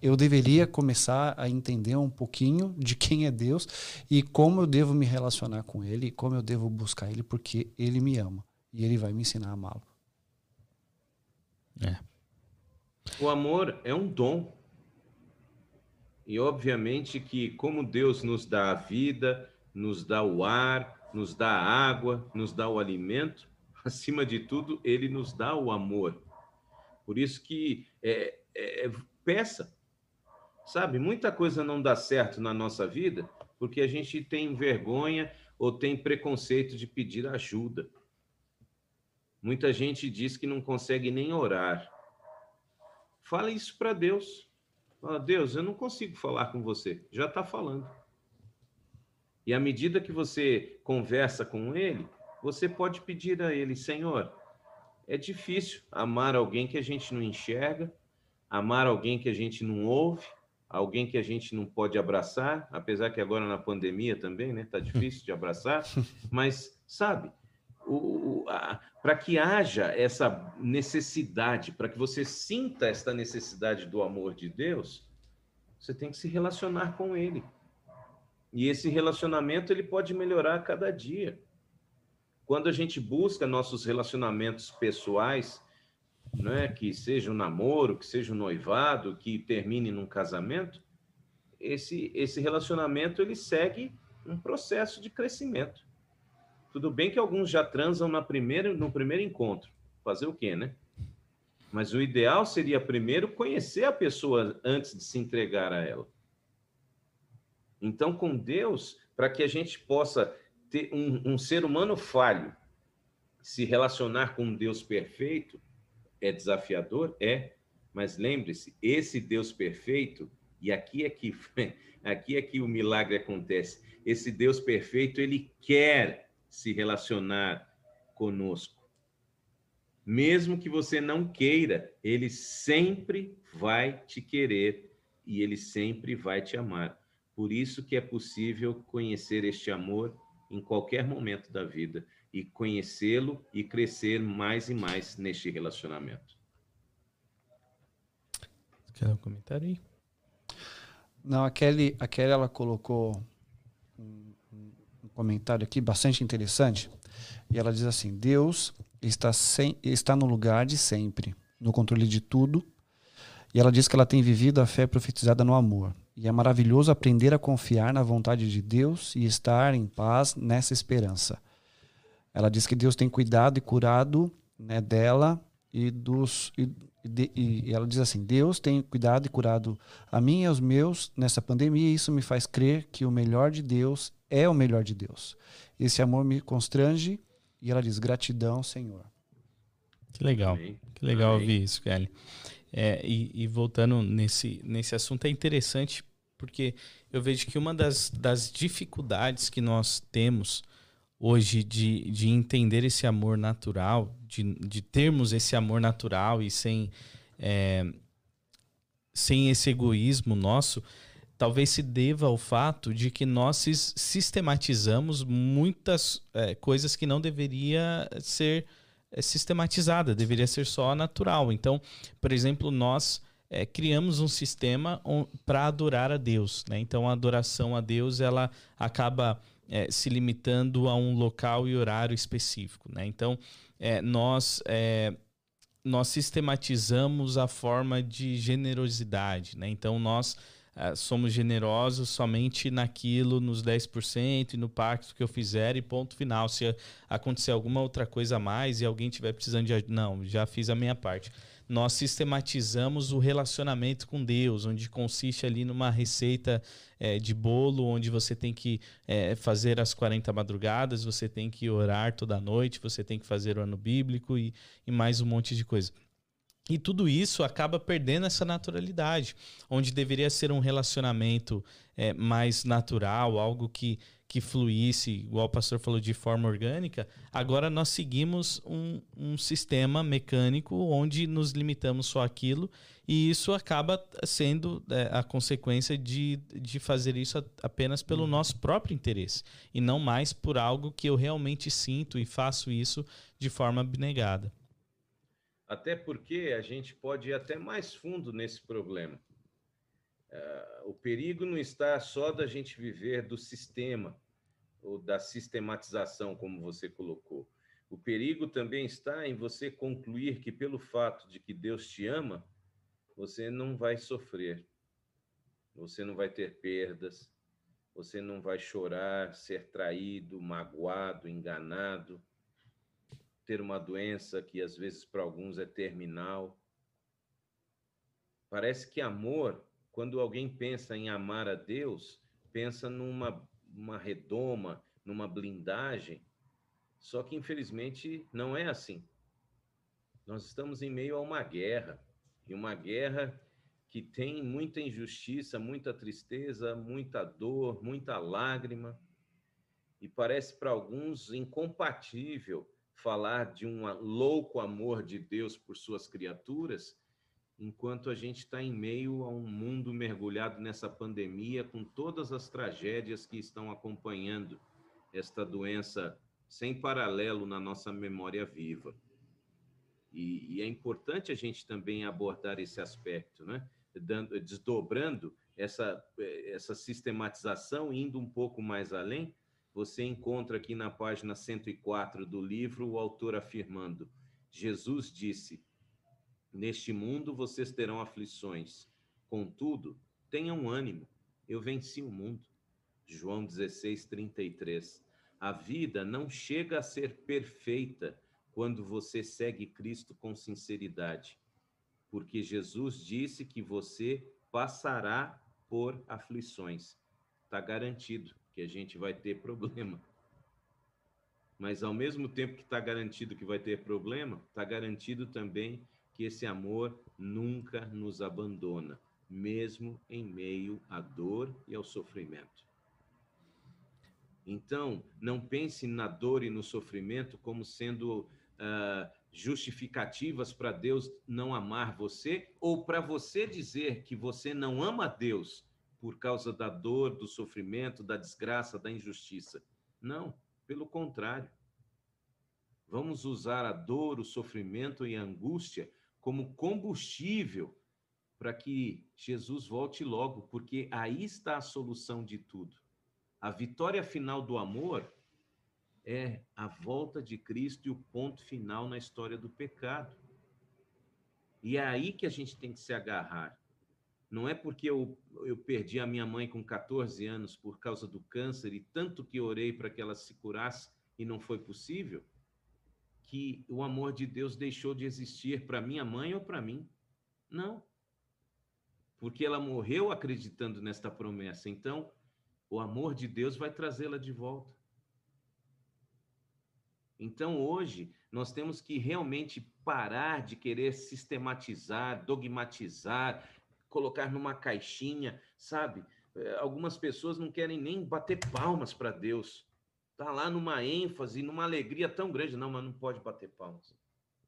S1: eu deveria começar a entender um pouquinho de quem é Deus e como eu devo me relacionar com Ele, como eu devo buscar Ele, porque Ele me ama e Ele vai me ensinar a amá-lo.
S3: É. O amor é um dom. E obviamente que como Deus nos dá a vida, nos dá o ar, nos dá água, nos dá o alimento, (laughs) acima de tudo, Ele nos dá o amor. Por isso que é, é, peça. Sabe, muita coisa não dá certo na nossa vida porque a gente tem vergonha ou tem preconceito de pedir ajuda. Muita gente diz que não consegue nem orar. Fala isso para Deus. Fala, Deus, eu não consigo falar com você. Já está falando. E à medida que você conversa com ele, você pode pedir a ele, Senhor, é difícil amar alguém que a gente não enxerga, amar alguém que a gente não ouve, alguém que a gente não pode abraçar, apesar que agora na pandemia também, né, tá (laughs) difícil de abraçar, mas sabe, para que haja essa necessidade, para que você sinta esta necessidade do amor de Deus, você tem que se relacionar com Ele. E esse relacionamento ele pode melhorar a cada dia. Quando a gente busca nossos relacionamentos pessoais, né, que seja um namoro, que seja um noivado, que termine num casamento, esse, esse relacionamento ele segue um processo de crescimento. Tudo bem que alguns já transam na primeira, no primeiro encontro. Fazer o quê, né? Mas o ideal seria primeiro conhecer a pessoa antes de se entregar a ela. Então, com Deus, para que a gente possa ter um, um ser humano falho, se relacionar com um Deus perfeito, é desafiador? É. Mas lembre-se, esse Deus perfeito, e aqui é que (laughs) aqui é que o milagre acontece. Esse Deus perfeito, ele quer se relacionar conosco. Mesmo que você não queira, ele sempre vai te querer e ele sempre vai te amar. Por isso que é possível conhecer este amor em qualquer momento da vida e conhecê-lo e crescer mais e mais neste relacionamento.
S2: Quer um comentário aí?
S1: Não, a Kelly, a Kelly ela colocou um, um comentário aqui bastante interessante. E ela diz assim: Deus está, sem, está no lugar de sempre, no controle de tudo. E ela diz que ela tem vivido a fé profetizada no amor. E é maravilhoso aprender a confiar na vontade de Deus e estar em paz nessa esperança. Ela diz que Deus tem cuidado e curado né, dela e dos. E, de, e ela diz assim: Deus tem cuidado e curado a mim e aos meus nessa pandemia, e isso me faz crer que o melhor de Deus é o melhor de Deus. Esse amor me constrange e ela diz: gratidão, Senhor.
S2: Que legal, Amém. que legal Amém. ouvir isso, Kelly. É, e, e, voltando nesse, nesse assunto, é interessante porque eu vejo que uma das, das dificuldades que nós temos hoje de, de entender esse amor natural, de, de termos esse amor natural e sem, é, sem esse egoísmo nosso, talvez se deva ao fato de que nós sistematizamos muitas é, coisas que não deveria ser é, sistematizada, deveria ser só natural. Então, por exemplo, nós é, criamos um sistema para adorar a Deus. Né? Então, a adoração a Deus ela acaba é, se limitando a um local e horário específico. Né? Então, é, nós, é, nós sistematizamos a forma de generosidade. Né? Então, nós é, somos generosos somente naquilo, nos 10% e no pacto que eu fizer e ponto final. Se acontecer alguma outra coisa a mais e alguém estiver precisando de ajuda, não, já fiz a minha parte nós sistematizamos o relacionamento com Deus, onde consiste ali numa receita é, de bolo, onde você tem que é, fazer as 40 madrugadas, você tem que orar toda noite, você tem que fazer o ano bíblico e, e mais um monte de coisa. E tudo isso acaba perdendo essa naturalidade, onde deveria ser um relacionamento é, mais natural, algo que que fluísse, igual o pastor falou, de forma orgânica, agora nós seguimos um, um sistema mecânico onde nos limitamos só aquilo e isso acaba sendo é, a consequência de, de fazer isso apenas pelo uhum. nosso próprio interesse e não mais por algo que eu realmente sinto e faço isso de forma abnegada.
S3: Até porque a gente pode ir até mais fundo nesse problema. Uh, o perigo não está só da gente viver do sistema ou da sistematização, como você colocou. O perigo também está em você concluir que, pelo fato de que Deus te ama, você não vai sofrer, você não vai ter perdas, você não vai chorar, ser traído, magoado, enganado, ter uma doença que às vezes para alguns é terminal. Parece que amor quando alguém pensa em amar a Deus, pensa numa uma redoma, numa blindagem. Só que, infelizmente, não é assim. Nós estamos em meio a uma guerra, e uma guerra que tem muita injustiça, muita tristeza, muita dor, muita lágrima. E parece para alguns incompatível falar de um louco amor de Deus por suas criaturas, enquanto a gente está em meio a um mundo mergulhado nessa pandemia, com todas as tragédias que estão acompanhando esta doença sem paralelo na nossa memória viva. E, e é importante a gente também abordar esse aspecto, né? Dando, desdobrando essa, essa sistematização, indo um pouco mais além, você encontra aqui na página 104 do livro o autor afirmando: Jesus disse: Neste mundo vocês terão aflições, contudo, tenham ânimo, eu venci o mundo. João 16, 33. A vida não chega a ser perfeita quando você segue Cristo com sinceridade, porque Jesus disse que você passará por aflições. Está garantido que a gente vai ter problema. Mas ao mesmo tempo que está garantido que vai ter problema, está garantido também que esse amor nunca nos abandona, mesmo em meio à dor e ao sofrimento. Então, não pense na dor e no sofrimento como sendo uh, justificativas para Deus não amar você ou para você dizer que você não ama Deus por causa da dor, do sofrimento, da desgraça, da injustiça. Não, pelo contrário. Vamos usar a dor, o sofrimento e a angústia como combustível para que Jesus volte logo, porque aí está a solução de tudo. A vitória final do amor é a volta de Cristo e o ponto final na história do pecado. E é aí que a gente tem que se agarrar. Não é porque eu, eu perdi a minha mãe com 14 anos por causa do câncer e tanto que orei para que ela se curasse e não foi possível, que o amor de Deus deixou de existir para minha mãe ou para mim. Não. Porque ela morreu acreditando nesta promessa. Então, o amor de Deus vai trazê-la de volta. Então, hoje, nós temos que realmente parar de querer sistematizar, dogmatizar, colocar numa caixinha, sabe? É, algumas pessoas não querem nem bater palmas para Deus. Tá lá numa ênfase, numa alegria tão grande, não, mas não pode bater palmas.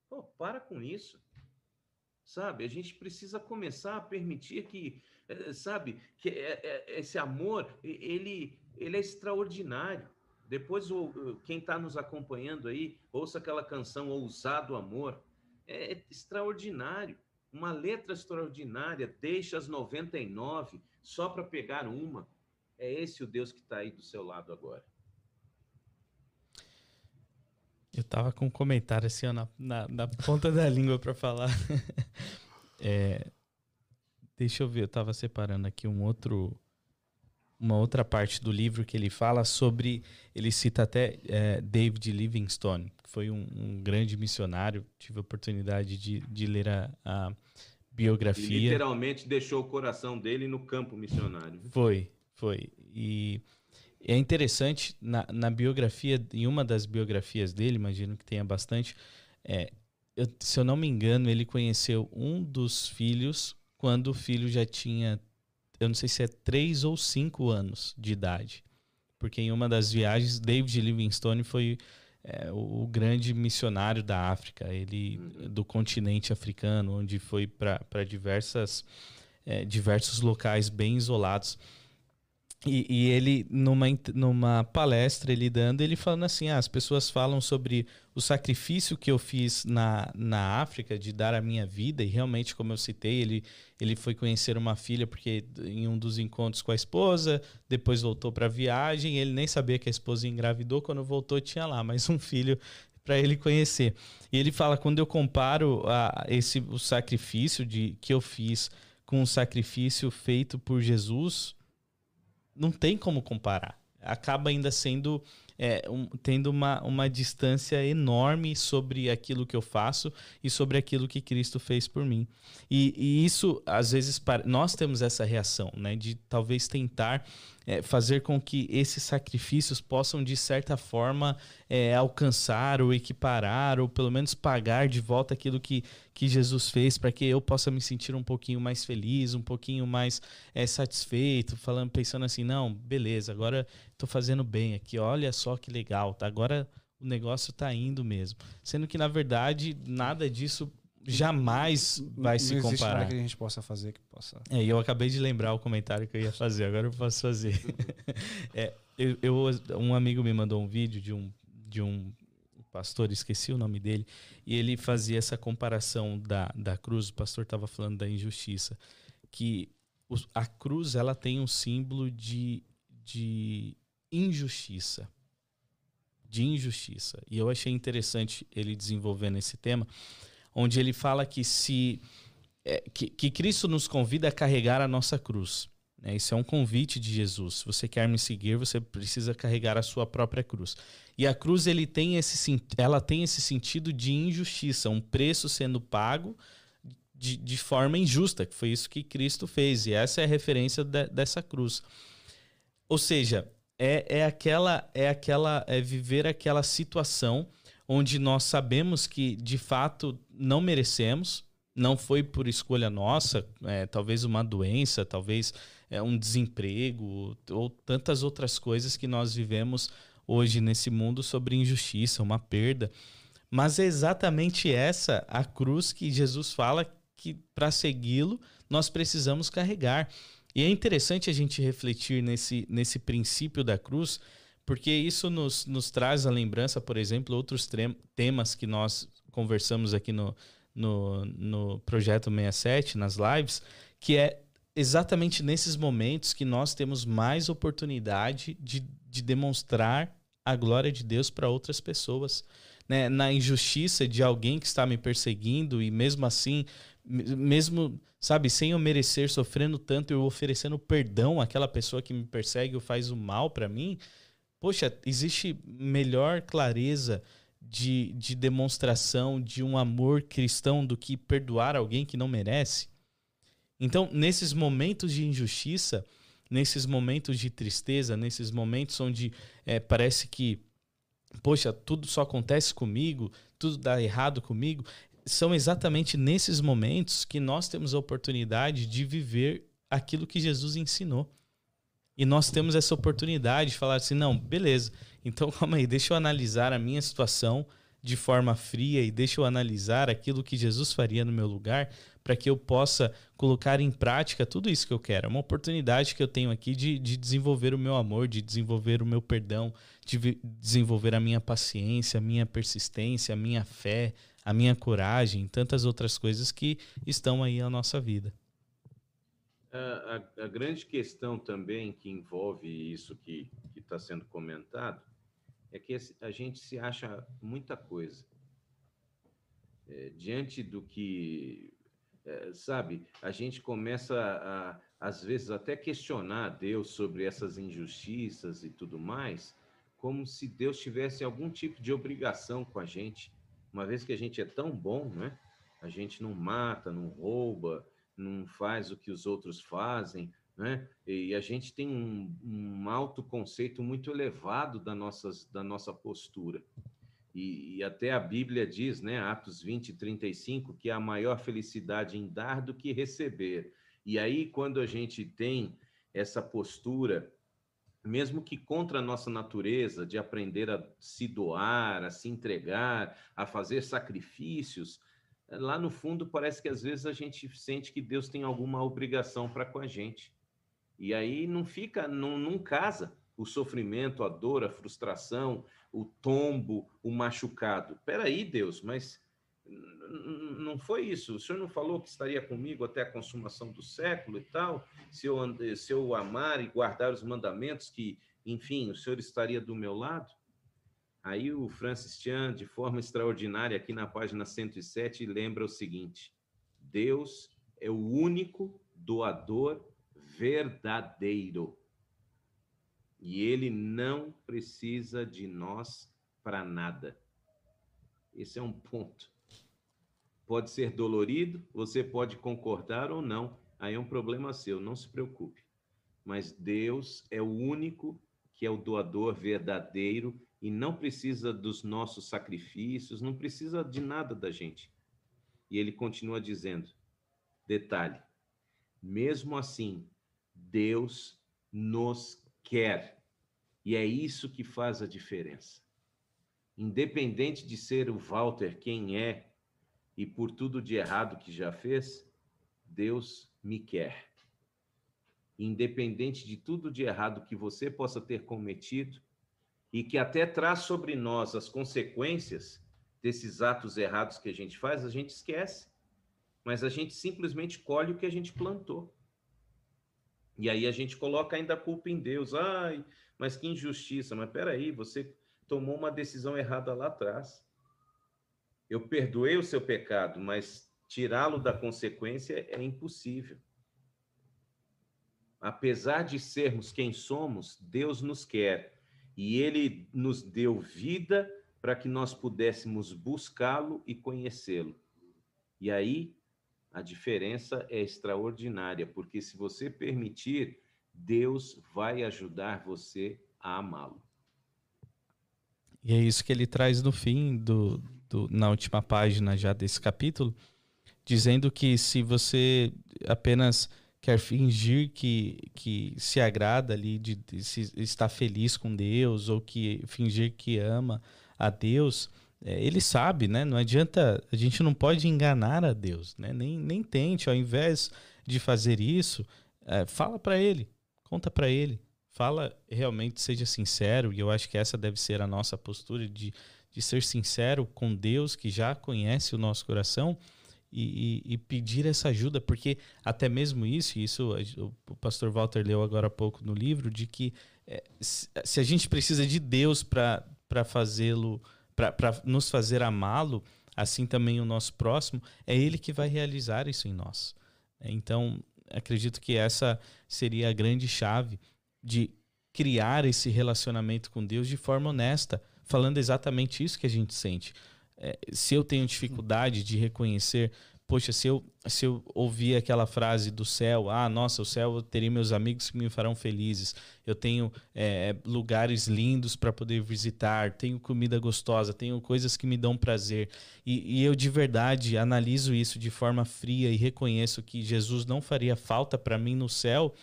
S3: Pô, para com isso. Sabe? A gente precisa começar a permitir que, é, sabe, que é, esse amor, ele, ele é extraordinário. Depois, quem está nos acompanhando aí, ouça aquela canção Ousado Amor. É extraordinário uma letra extraordinária, deixa as 99 só para pegar uma. É esse o Deus que está aí do seu lado agora.
S2: Eu tava com um comentário assim ó, na, na, na ponta da língua para falar. (laughs) é, deixa eu ver, eu tava separando aqui um outro uma outra parte do livro que ele fala sobre. Ele cita até é, David Livingstone, que foi um, um, grande missionário. Tive a oportunidade de, de ler a, a biografia. Ele
S3: literalmente deixou o coração dele no campo missionário.
S2: Foi, foi. E é interessante, na, na biografia, em uma das biografias dele, imagino que tenha bastante, é, eu, se eu não me engano, ele conheceu um dos filhos quando o filho já tinha eu não sei se é três ou cinco anos de idade. Porque em uma das viagens, David Livingstone foi é, o, o, grande missionário da África, ele uhum. do continente africano, onde foi para diversas é, diversos locais bem isolados. E, e, ele, numa, numa palestra, ele dando, ele falando assim: ah, as pessoas falam sobre o sacrifício que eu fiz na, na África de dar a minha vida, e realmente, como eu citei, ele, ele foi conhecer uma filha porque em um dos encontros com a esposa, depois voltou para a viagem, ele nem sabia que a esposa engravidou, quando voltou tinha lá mais um filho para ele conhecer. E ele fala: quando eu comparo a, esse, o sacrifício de, que eu fiz com o sacrifício feito por Jesus não tem como comparar. Acaba ainda sendo é, um, tendo uma, uma distância enorme sobre aquilo que eu faço e sobre aquilo que Cristo fez por mim. E, e isso, às vezes, nós temos essa reação, né, de talvez tentar é, fazer com que esses sacrifícios possam, de certa forma, é, alcançar ou equiparar, ou pelo menos pagar de volta aquilo que, que Jesus fez, para que eu possa me sentir um pouquinho mais feliz, um pouquinho mais é, satisfeito, falando, pensando assim, não, beleza, agora tô fazendo bem aqui, olha só que legal, tá? Agora o negócio tá indo mesmo. Sendo que, na verdade, nada disso jamais vai
S1: não
S2: se
S1: existe
S2: comparar.
S1: nada que a gente possa fazer que possa.
S2: É, e eu acabei de lembrar o comentário que eu ia fazer, agora eu posso fazer. (laughs) É, eu, eu- um amigo me mandou um vídeo de um, de um pastor, esqueci o nome dele, e ele fazia essa comparação da, da cruz, o pastor estava falando da injustiça, que os- a cruz ela tem um símbolo de, de injustiça. De injustiça. E eu achei interessante ele desenvolvendo esse tema, onde ele fala que se é, que, que Cristo nos convida a carregar a nossa cruz. né? Isso é um convite de Jesus. Se você quer me seguir, você precisa carregar a sua própria cruz. E a cruz ele tem esse, ela tem esse sentido de injustiça, um preço sendo pago de, de forma injusta, que foi isso que Cristo fez. E essa é a referência de- dessa cruz. Ou seja, é, é aquela, é aquela, é viver aquela situação onde nós sabemos que de fato não merecemos, não foi por escolha nossa, é, talvez uma doença, talvez é, um desemprego ou tantas outras coisas que nós vivemos hoje nesse mundo sobre injustiça, uma perda. Mas é exatamente essa a cruz que Jesus fala que para segui-lo nós precisamos carregar. E é interessante a gente refletir nesse, nesse princípio da cruz, porque isso nos, nos traz a lembrança, por exemplo, outros temas que nós conversamos aqui no, no, no Projeto 67, nas lives, que é exatamente nesses momentos que nós temos mais oportunidade de, de demonstrar a glória de Deus para outras pessoas. Né? Na injustiça de alguém que está me perseguindo e mesmo assim, me- mesmo, sabe, sem eu merecer, sofrendo tanto, eu oferecendo perdão àquela pessoa que me persegue ou faz o mal para mim, poxa, existe melhor clareza de, de demonstração de um amor cristão do que perdoar alguém que não merece? Então, nesses momentos de injustiça, nesses momentos de tristeza, nesses momentos onde eh, parece que, poxa, tudo só acontece comigo, tudo dá errado comigo, são exatamente nesses momentos que nós temos a oportunidade de viver aquilo que Jesus ensinou. E nós temos essa oportunidade de falar assim: não, beleza, então (laughs) calma aí, deixa eu analisar a minha situação de forma fria e deixa eu analisar aquilo que Jesus faria no meu lugar para que eu possa colocar em prática tudo isso que eu quero. É uma oportunidade que eu tenho aqui de, de desenvolver o meu amor, de desenvolver o meu perdão, de desenvolver a minha paciência, a minha persistência, a minha fé, a minha coragem, tantas outras coisas que estão aí na nossa vida.
S3: A, a- grande questão também que envolve isso que está sendo comentado é que a gente se acha muita coisa. É, diante do que, é, sabe, a gente começa a, às vezes, até questionar Deus sobre essas injustiças e tudo mais, como se Deus tivesse algum tipo de obrigação com a gente, uma vez que a gente é tão bom, né? A gente não mata, não rouba, não faz o que os outros fazem, né? E a gente tem um, um autoconceito muito elevado da, nossas, da nossa postura. E, e até a Bíblia diz, né, Atos 20, 35, que há maior felicidade em dar do que receber. E aí, quando a gente tem essa postura, mesmo que contra a nossa natureza, de aprender a se doar, a se entregar, a fazer sacrifícios, lá no fundo parece que às vezes a gente sente que Deus tem alguma obrigação para com a gente. E aí não fica, não, não casa o sofrimento, a dor, a frustração, o tombo, o machucado. Peraí, Deus, mas não foi isso. O senhor não falou que estaria comigo até a consumação do século e tal? Se eu, se eu amar e guardar os mandamentos, que, enfim, o senhor estaria do meu lado? Aí o Francis Chan, de forma extraordinária, aqui na página 107, lembra o seguinte: Deus é o único doador verdadeiro. E ele não precisa de nós para nada. Esse é um ponto. Pode ser dolorido, você pode concordar ou não, aí é um problema seu, não se preocupe. Mas Deus é o único que é o doador verdadeiro e não precisa dos nossos sacrifícios, não precisa de nada da gente. E ele continua dizendo: detalhe, mesmo assim, Deus nos quer. E é isso que faz a diferença. Independente de ser o Walter quem é e por tudo de errado que já fez, Deus me quer. Independente de tudo de errado que você possa ter cometido e que até traz sobre nós as consequências desses atos errados que a gente faz, a gente esquece. Mas a gente simplesmente colhe o que a gente plantou. E aí a gente coloca ainda a culpa em Deus. Ai, mas que injustiça. Mas peraí, você tomou uma decisão errada lá atrás. Eu perdoei o seu pecado, mas tirá-lo da consequência é impossível. Apesar de sermos quem somos, Deus nos quer e ele nos deu vida para que nós pudéssemos buscá-lo e conhecê-lo. E aí a diferença é extraordinária, porque se você permitir, Deus vai ajudar você a amá-lo.
S2: E é isso que ele traz no fim do, do, na última página já desse capítulo, dizendo que se você apenas quer fingir que, que se agrada ali, de, de se está feliz com Deus, ou que fingir que ama a Deus, é, ele sabe, né? Não adianta, a gente não pode enganar a Deus, né? Nem, nem tente, ao invés de fazer isso, é, fala para ele, conta para ele, fala realmente, seja sincero, e eu acho que essa deve ser a nossa postura de, de ser sincero com Deus, que já conhece o nosso coração, e, e, e pedir essa ajuda, porque até mesmo isso, isso o pastor Walter leu agora há pouco no livro, de que é, se a gente precisa de Deus para fazê-lo para nos fazer amá-lo, assim também o nosso próximo, é Ele que vai realizar isso em nós. Então, acredito que essa seria a grande chave de criar esse relacionamento com Deus de forma honesta, falando exatamente isso que a gente sente. É, se eu tenho dificuldade de reconhecer poxa, se eu, se eu ouvir aquela frase do céu, ah, nossa, o céu eu terei meus amigos que me farão felizes, eu tenho é, lugares lindos para poder visitar, tenho comida gostosa, tenho coisas que me dão prazer, e, e eu de verdade analiso isso de forma fria e reconheço que Jesus não faria falta para mim no céu,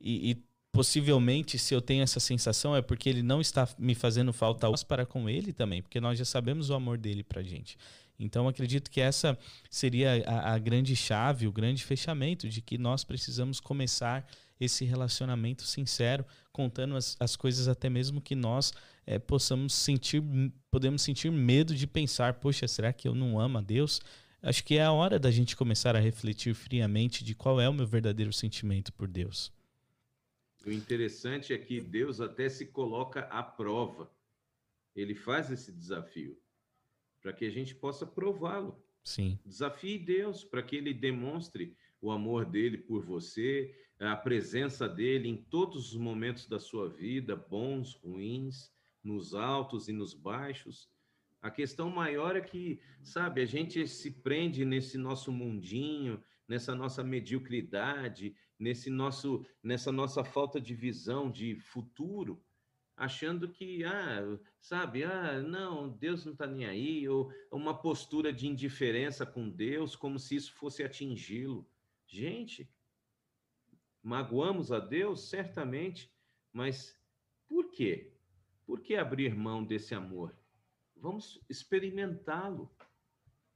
S2: e, e possivelmente, se eu tenho essa sensação, é porque ele não está me fazendo falta para com ele também, porque nós já sabemos o amor dele para gente. Então, acredito que essa seria a, a grande chave, o grande fechamento de que nós precisamos começar esse relacionamento sincero, contando as, as coisas até mesmo que nós é, possamos sentir, podemos sentir medo de pensar, poxa, será que eu não amo a Deus? Acho que é a hora da gente começar a refletir friamente de qual é o meu verdadeiro sentimento por Deus.
S3: O interessante é que Deus até se coloca à prova. Ele faz esse desafio para que a gente possa prová-lo.
S2: Sim.
S3: Desafie Deus para que ele demonstre o amor dele por você, a presença dele em todos os momentos da sua vida, bons, ruins, nos altos e nos baixos. A questão maior é que, sabe, a gente se prende nesse nosso mundinho, nessa nossa mediocridade, nesse nosso, nessa nossa falta de visão de futuro, achando que, ah, sabe, ah, não, Deus não está nem aí, ou uma postura de indiferença com Deus, como se isso fosse atingi-lo. Gente, magoamos a Deus, certamente, mas por quê? Por que abrir mão desse amor? Vamos experimentá-lo.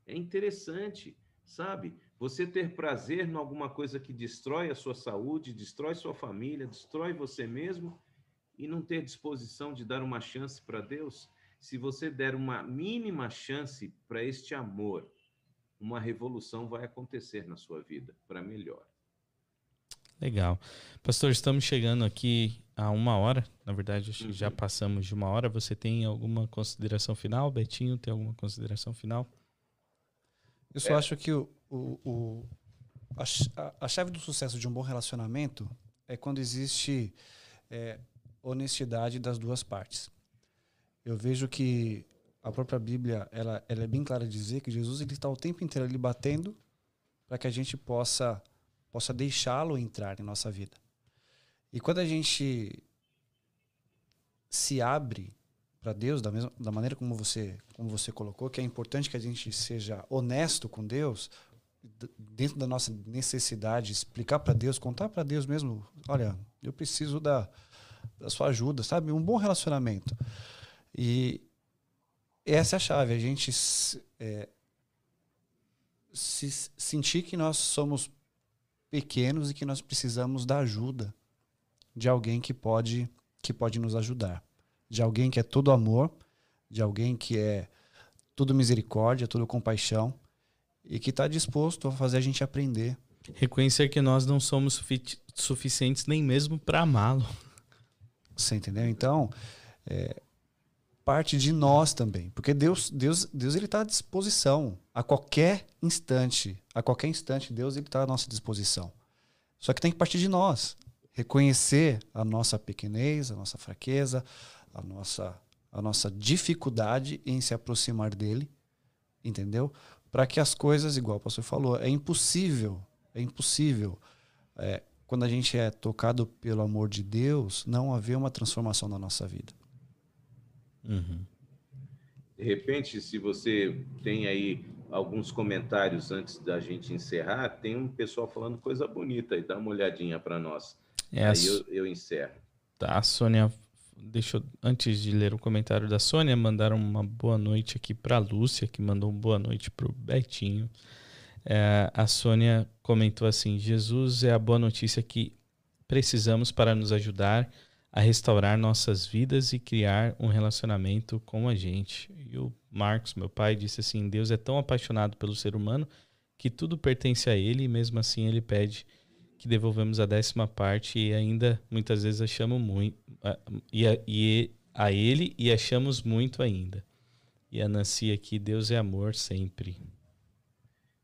S3: É interessante, sabe? Você ter prazer em alguma coisa que destrói a sua saúde, destrói sua família, destrói você mesmo e não ter disposição de dar uma chance para Deus, se você der uma mínima chance para este amor, uma revolução vai acontecer na sua vida para melhor.
S2: Legal. Pastor, estamos chegando aqui a uma hora. Na verdade, que já uhum. passamos de uma hora. Você tem alguma consideração final? Betinho, tem alguma consideração final?
S1: Eu só é. acho que o, o, o a, a, chave do sucesso de um bom relacionamento é quando existe é, honestidade das duas partes. Eu vejo que a própria Bíblia ela, ela é bem clara de dizer que Jesus ele está o tempo inteiro ali batendo para que a gente possa possa deixá-lo entrar em nossa vida. E quando a gente se abre para Deus da mesma da maneira como você como você colocou, que é importante que a gente seja honesto com Deus dentro da nossa necessidade, explicar para Deus, contar para Deus mesmo, olha, eu preciso da da sua ajuda, sabe? Um bom relacionamento. E essa é a chave, a gente é, se sentir que nós somos pequenos e que nós precisamos da ajuda de alguém que pode que pode nos ajudar, de alguém que é todo amor, de alguém que é tudo misericórdia, tudo compaixão e que está disposto a fazer a gente aprender.
S2: Reconhecer que nós não somos sufi suficientes nem mesmo para amá-lo.
S1: Você entendeu? Então, é, parte de nós também, porque Deus, Deus, Deus ele está à disposição a qualquer instante, a qualquer instante Deus ele está à nossa disposição. Só que tem que partir de nós, reconhecer a nossa pequenez, a nossa fraqueza, a nossa a nossa dificuldade em se aproximar dele, entendeu? Para que as coisas, igual o pastor falou, é impossível, é impossível é, quando a gente é tocado pelo amor de Deus, não haver uma transformação na nossa vida.
S3: Uhum. De repente, se você tem aí alguns comentários antes da gente encerrar, tem um pessoal falando coisa bonita aí, dá uma olhadinha para nós. É, aí eu, eu encerro.
S2: Tá, Sônia, deixa eu, antes de ler o comentário da Sônia, mandaram uma boa noite aqui para Lúcia, que mandou uma boa noite para o Betinho. É, a Sônia comentou assim: Jesus é a boa notícia que precisamos para nos ajudar a restaurar nossas vidas e criar um relacionamento com a gente. E o Marcos, meu pai, disse assim: Deus é tão apaixonado pelo ser humano que tudo pertence a ele e mesmo assim ele pede que devolvemos a décima parte e ainda muitas vezes achamos muito e a, e a ele e achamos muito ainda. E a Nancy aqui, Deus é amor sempre.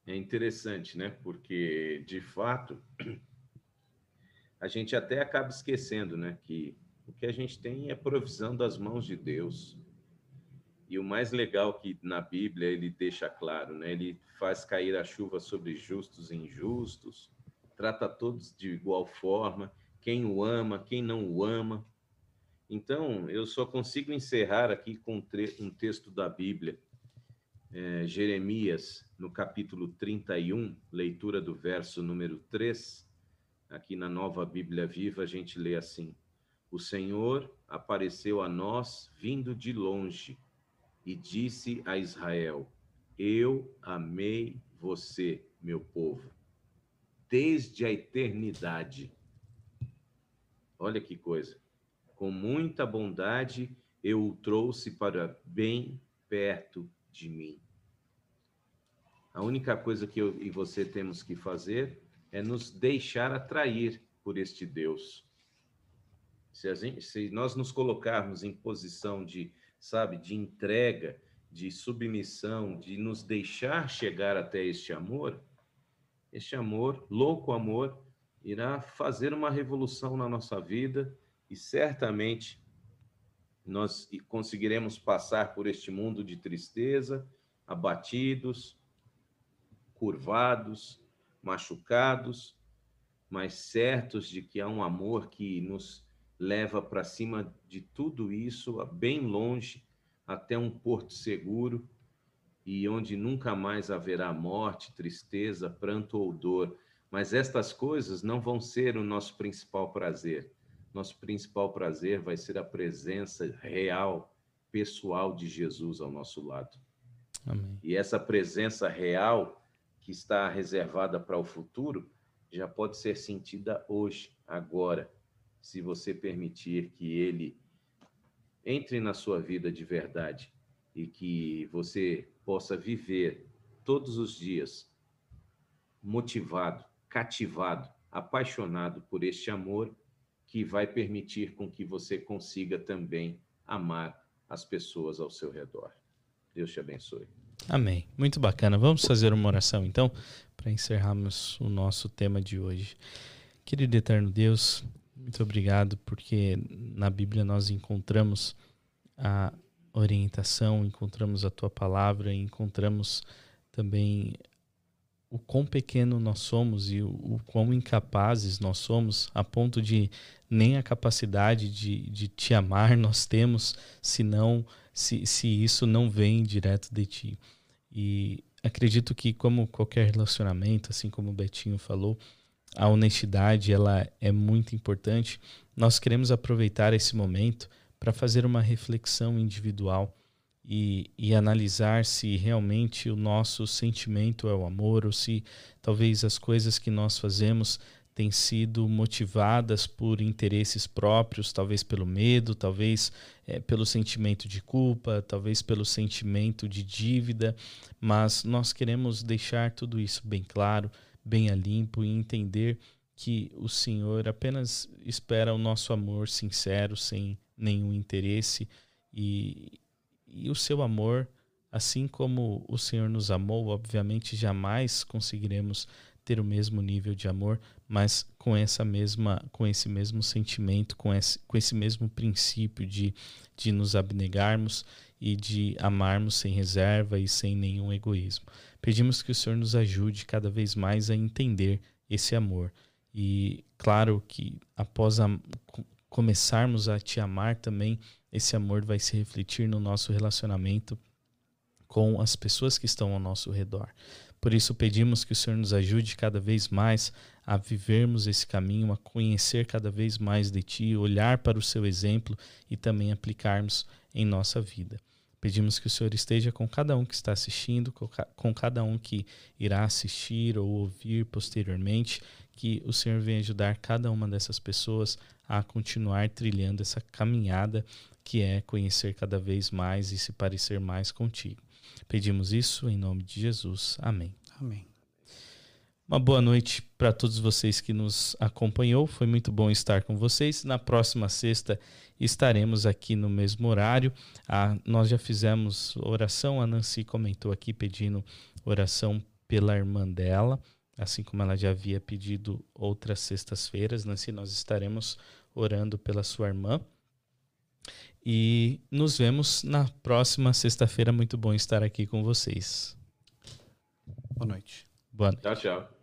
S3: É interessante, né? Porque de fato (clears throat) a gente até acaba esquecendo, né, que o que a gente tem é provisão das mãos de Deus. E o mais legal que na Bíblia ele deixa claro, né, ele faz cair a chuva sobre justos e injustos, trata todos de igual forma, quem o ama, quem não o ama. Então, eu só consigo encerrar aqui com um texto da Bíblia, é, Jeremias, no capítulo 31, leitura do verso número 3, aqui na nova Bíblia Viva, a gente lê assim: O Senhor apareceu a nós vindo de longe e disse a Israel: Eu amei você, meu povo, desde a eternidade. Olha que coisa. Com muita bondade eu o trouxe para bem perto de mim. A única coisa que eu e você temos que fazer é nos deixar atrair por este Deus. Se, gente, se, nós nos colocarmos em posição de, sabe, de entrega, de submissão, de nos deixar chegar até este amor, este amor, louco amor, irá fazer uma revolução na nossa vida e certamente nós conseguiremos passar por este mundo de tristeza, abatidos, curvados, machucados, mas certos de que há um amor que nos leva para cima de tudo isso, bem longe, até um porto seguro e onde nunca mais haverá morte, tristeza, pranto ou dor. Mas estas coisas não vão ser o nosso principal prazer. Nosso principal prazer vai ser a presença real, pessoal de Jesus ao nosso lado. Amém. E essa presença real que está reservada para o futuro já pode ser sentida hoje, agora, se você permitir que ele entre na sua vida de verdade e que você possa viver todos os dias motivado, cativado, apaixonado por este amor que vai permitir com que você consiga também amar as pessoas ao seu redor. Deus te abençoe.
S2: Amém. Muito bacana. Vamos fazer uma oração então, para encerrarmos o nosso tema de hoje. Querido eterno Deus, muito obrigado, porque na Bíblia nós encontramos a orientação, encontramos a tua palavra, encontramos também o quão pequeno nós somos e o, o quão incapazes nós somos, a ponto de nem a capacidade de, de te amar nós temos, senão se, se isso não vem direto de ti. E acredito que, como qualquer relacionamento, assim como o Betinho falou, a honestidade ela é muito importante, nós queremos aproveitar esse momento para fazer uma reflexão individual e, e, analisar se realmente o nosso sentimento é o amor ou se talvez as coisas que nós fazemos têm sido motivadas por interesses próprios, talvez pelo medo, talvez é, pelo sentimento de culpa, talvez pelo sentimento de dívida, mas nós queremos deixar tudo isso bem claro, bem a limpo e entender que o Senhor apenas espera o nosso amor sincero, sem nenhum interesse e, e o seu amor, assim como o Senhor nos amou, obviamente jamais conseguiremos ter o mesmo nível de amor, mas com essa mesma, com esse mesmo sentimento, com esse, com esse mesmo princípio de, de nos abnegarmos e de amarmos sem reserva e sem nenhum egoísmo. Pedimos que o Senhor nos ajude cada vez mais a entender esse amor. E claro que após a, começarmos a te amar também, esse amor vai se refletir no nosso relacionamento com as pessoas que estão ao nosso redor. Por isso pedimos que o Senhor nos ajude cada vez mais a vivermos esse caminho, a conhecer cada vez mais de Ti, olhar para o Seu exemplo e também aplicarmos em nossa vida. Pedimos que o Senhor esteja com cada um que está assistindo, com cada um que irá assistir ou ouvir posteriormente, que o Senhor venha ajudar cada uma dessas pessoas a continuar trilhando essa caminhada que é conhecer cada vez mais e se parecer mais contigo. Pedimos isso em nome de Jesus. Amém.
S1: Amém.
S2: Uma boa noite para todos vocês que nos acompanhou. Foi muito bom estar com vocês. Na próxima sexta estaremos aqui no mesmo horário. Ah, nós já fizemos oração. A Nancy comentou aqui pedindo oração pela irmã dela, assim como ela já havia pedido outras sextas-feiras. Nancy, nós estaremos orando pela sua irmã. E nos vemos na próxima sexta-feira. Muito bom estar aqui com vocês.
S1: Boa noite.
S2: Boa noite.
S3: Tchau, tchau.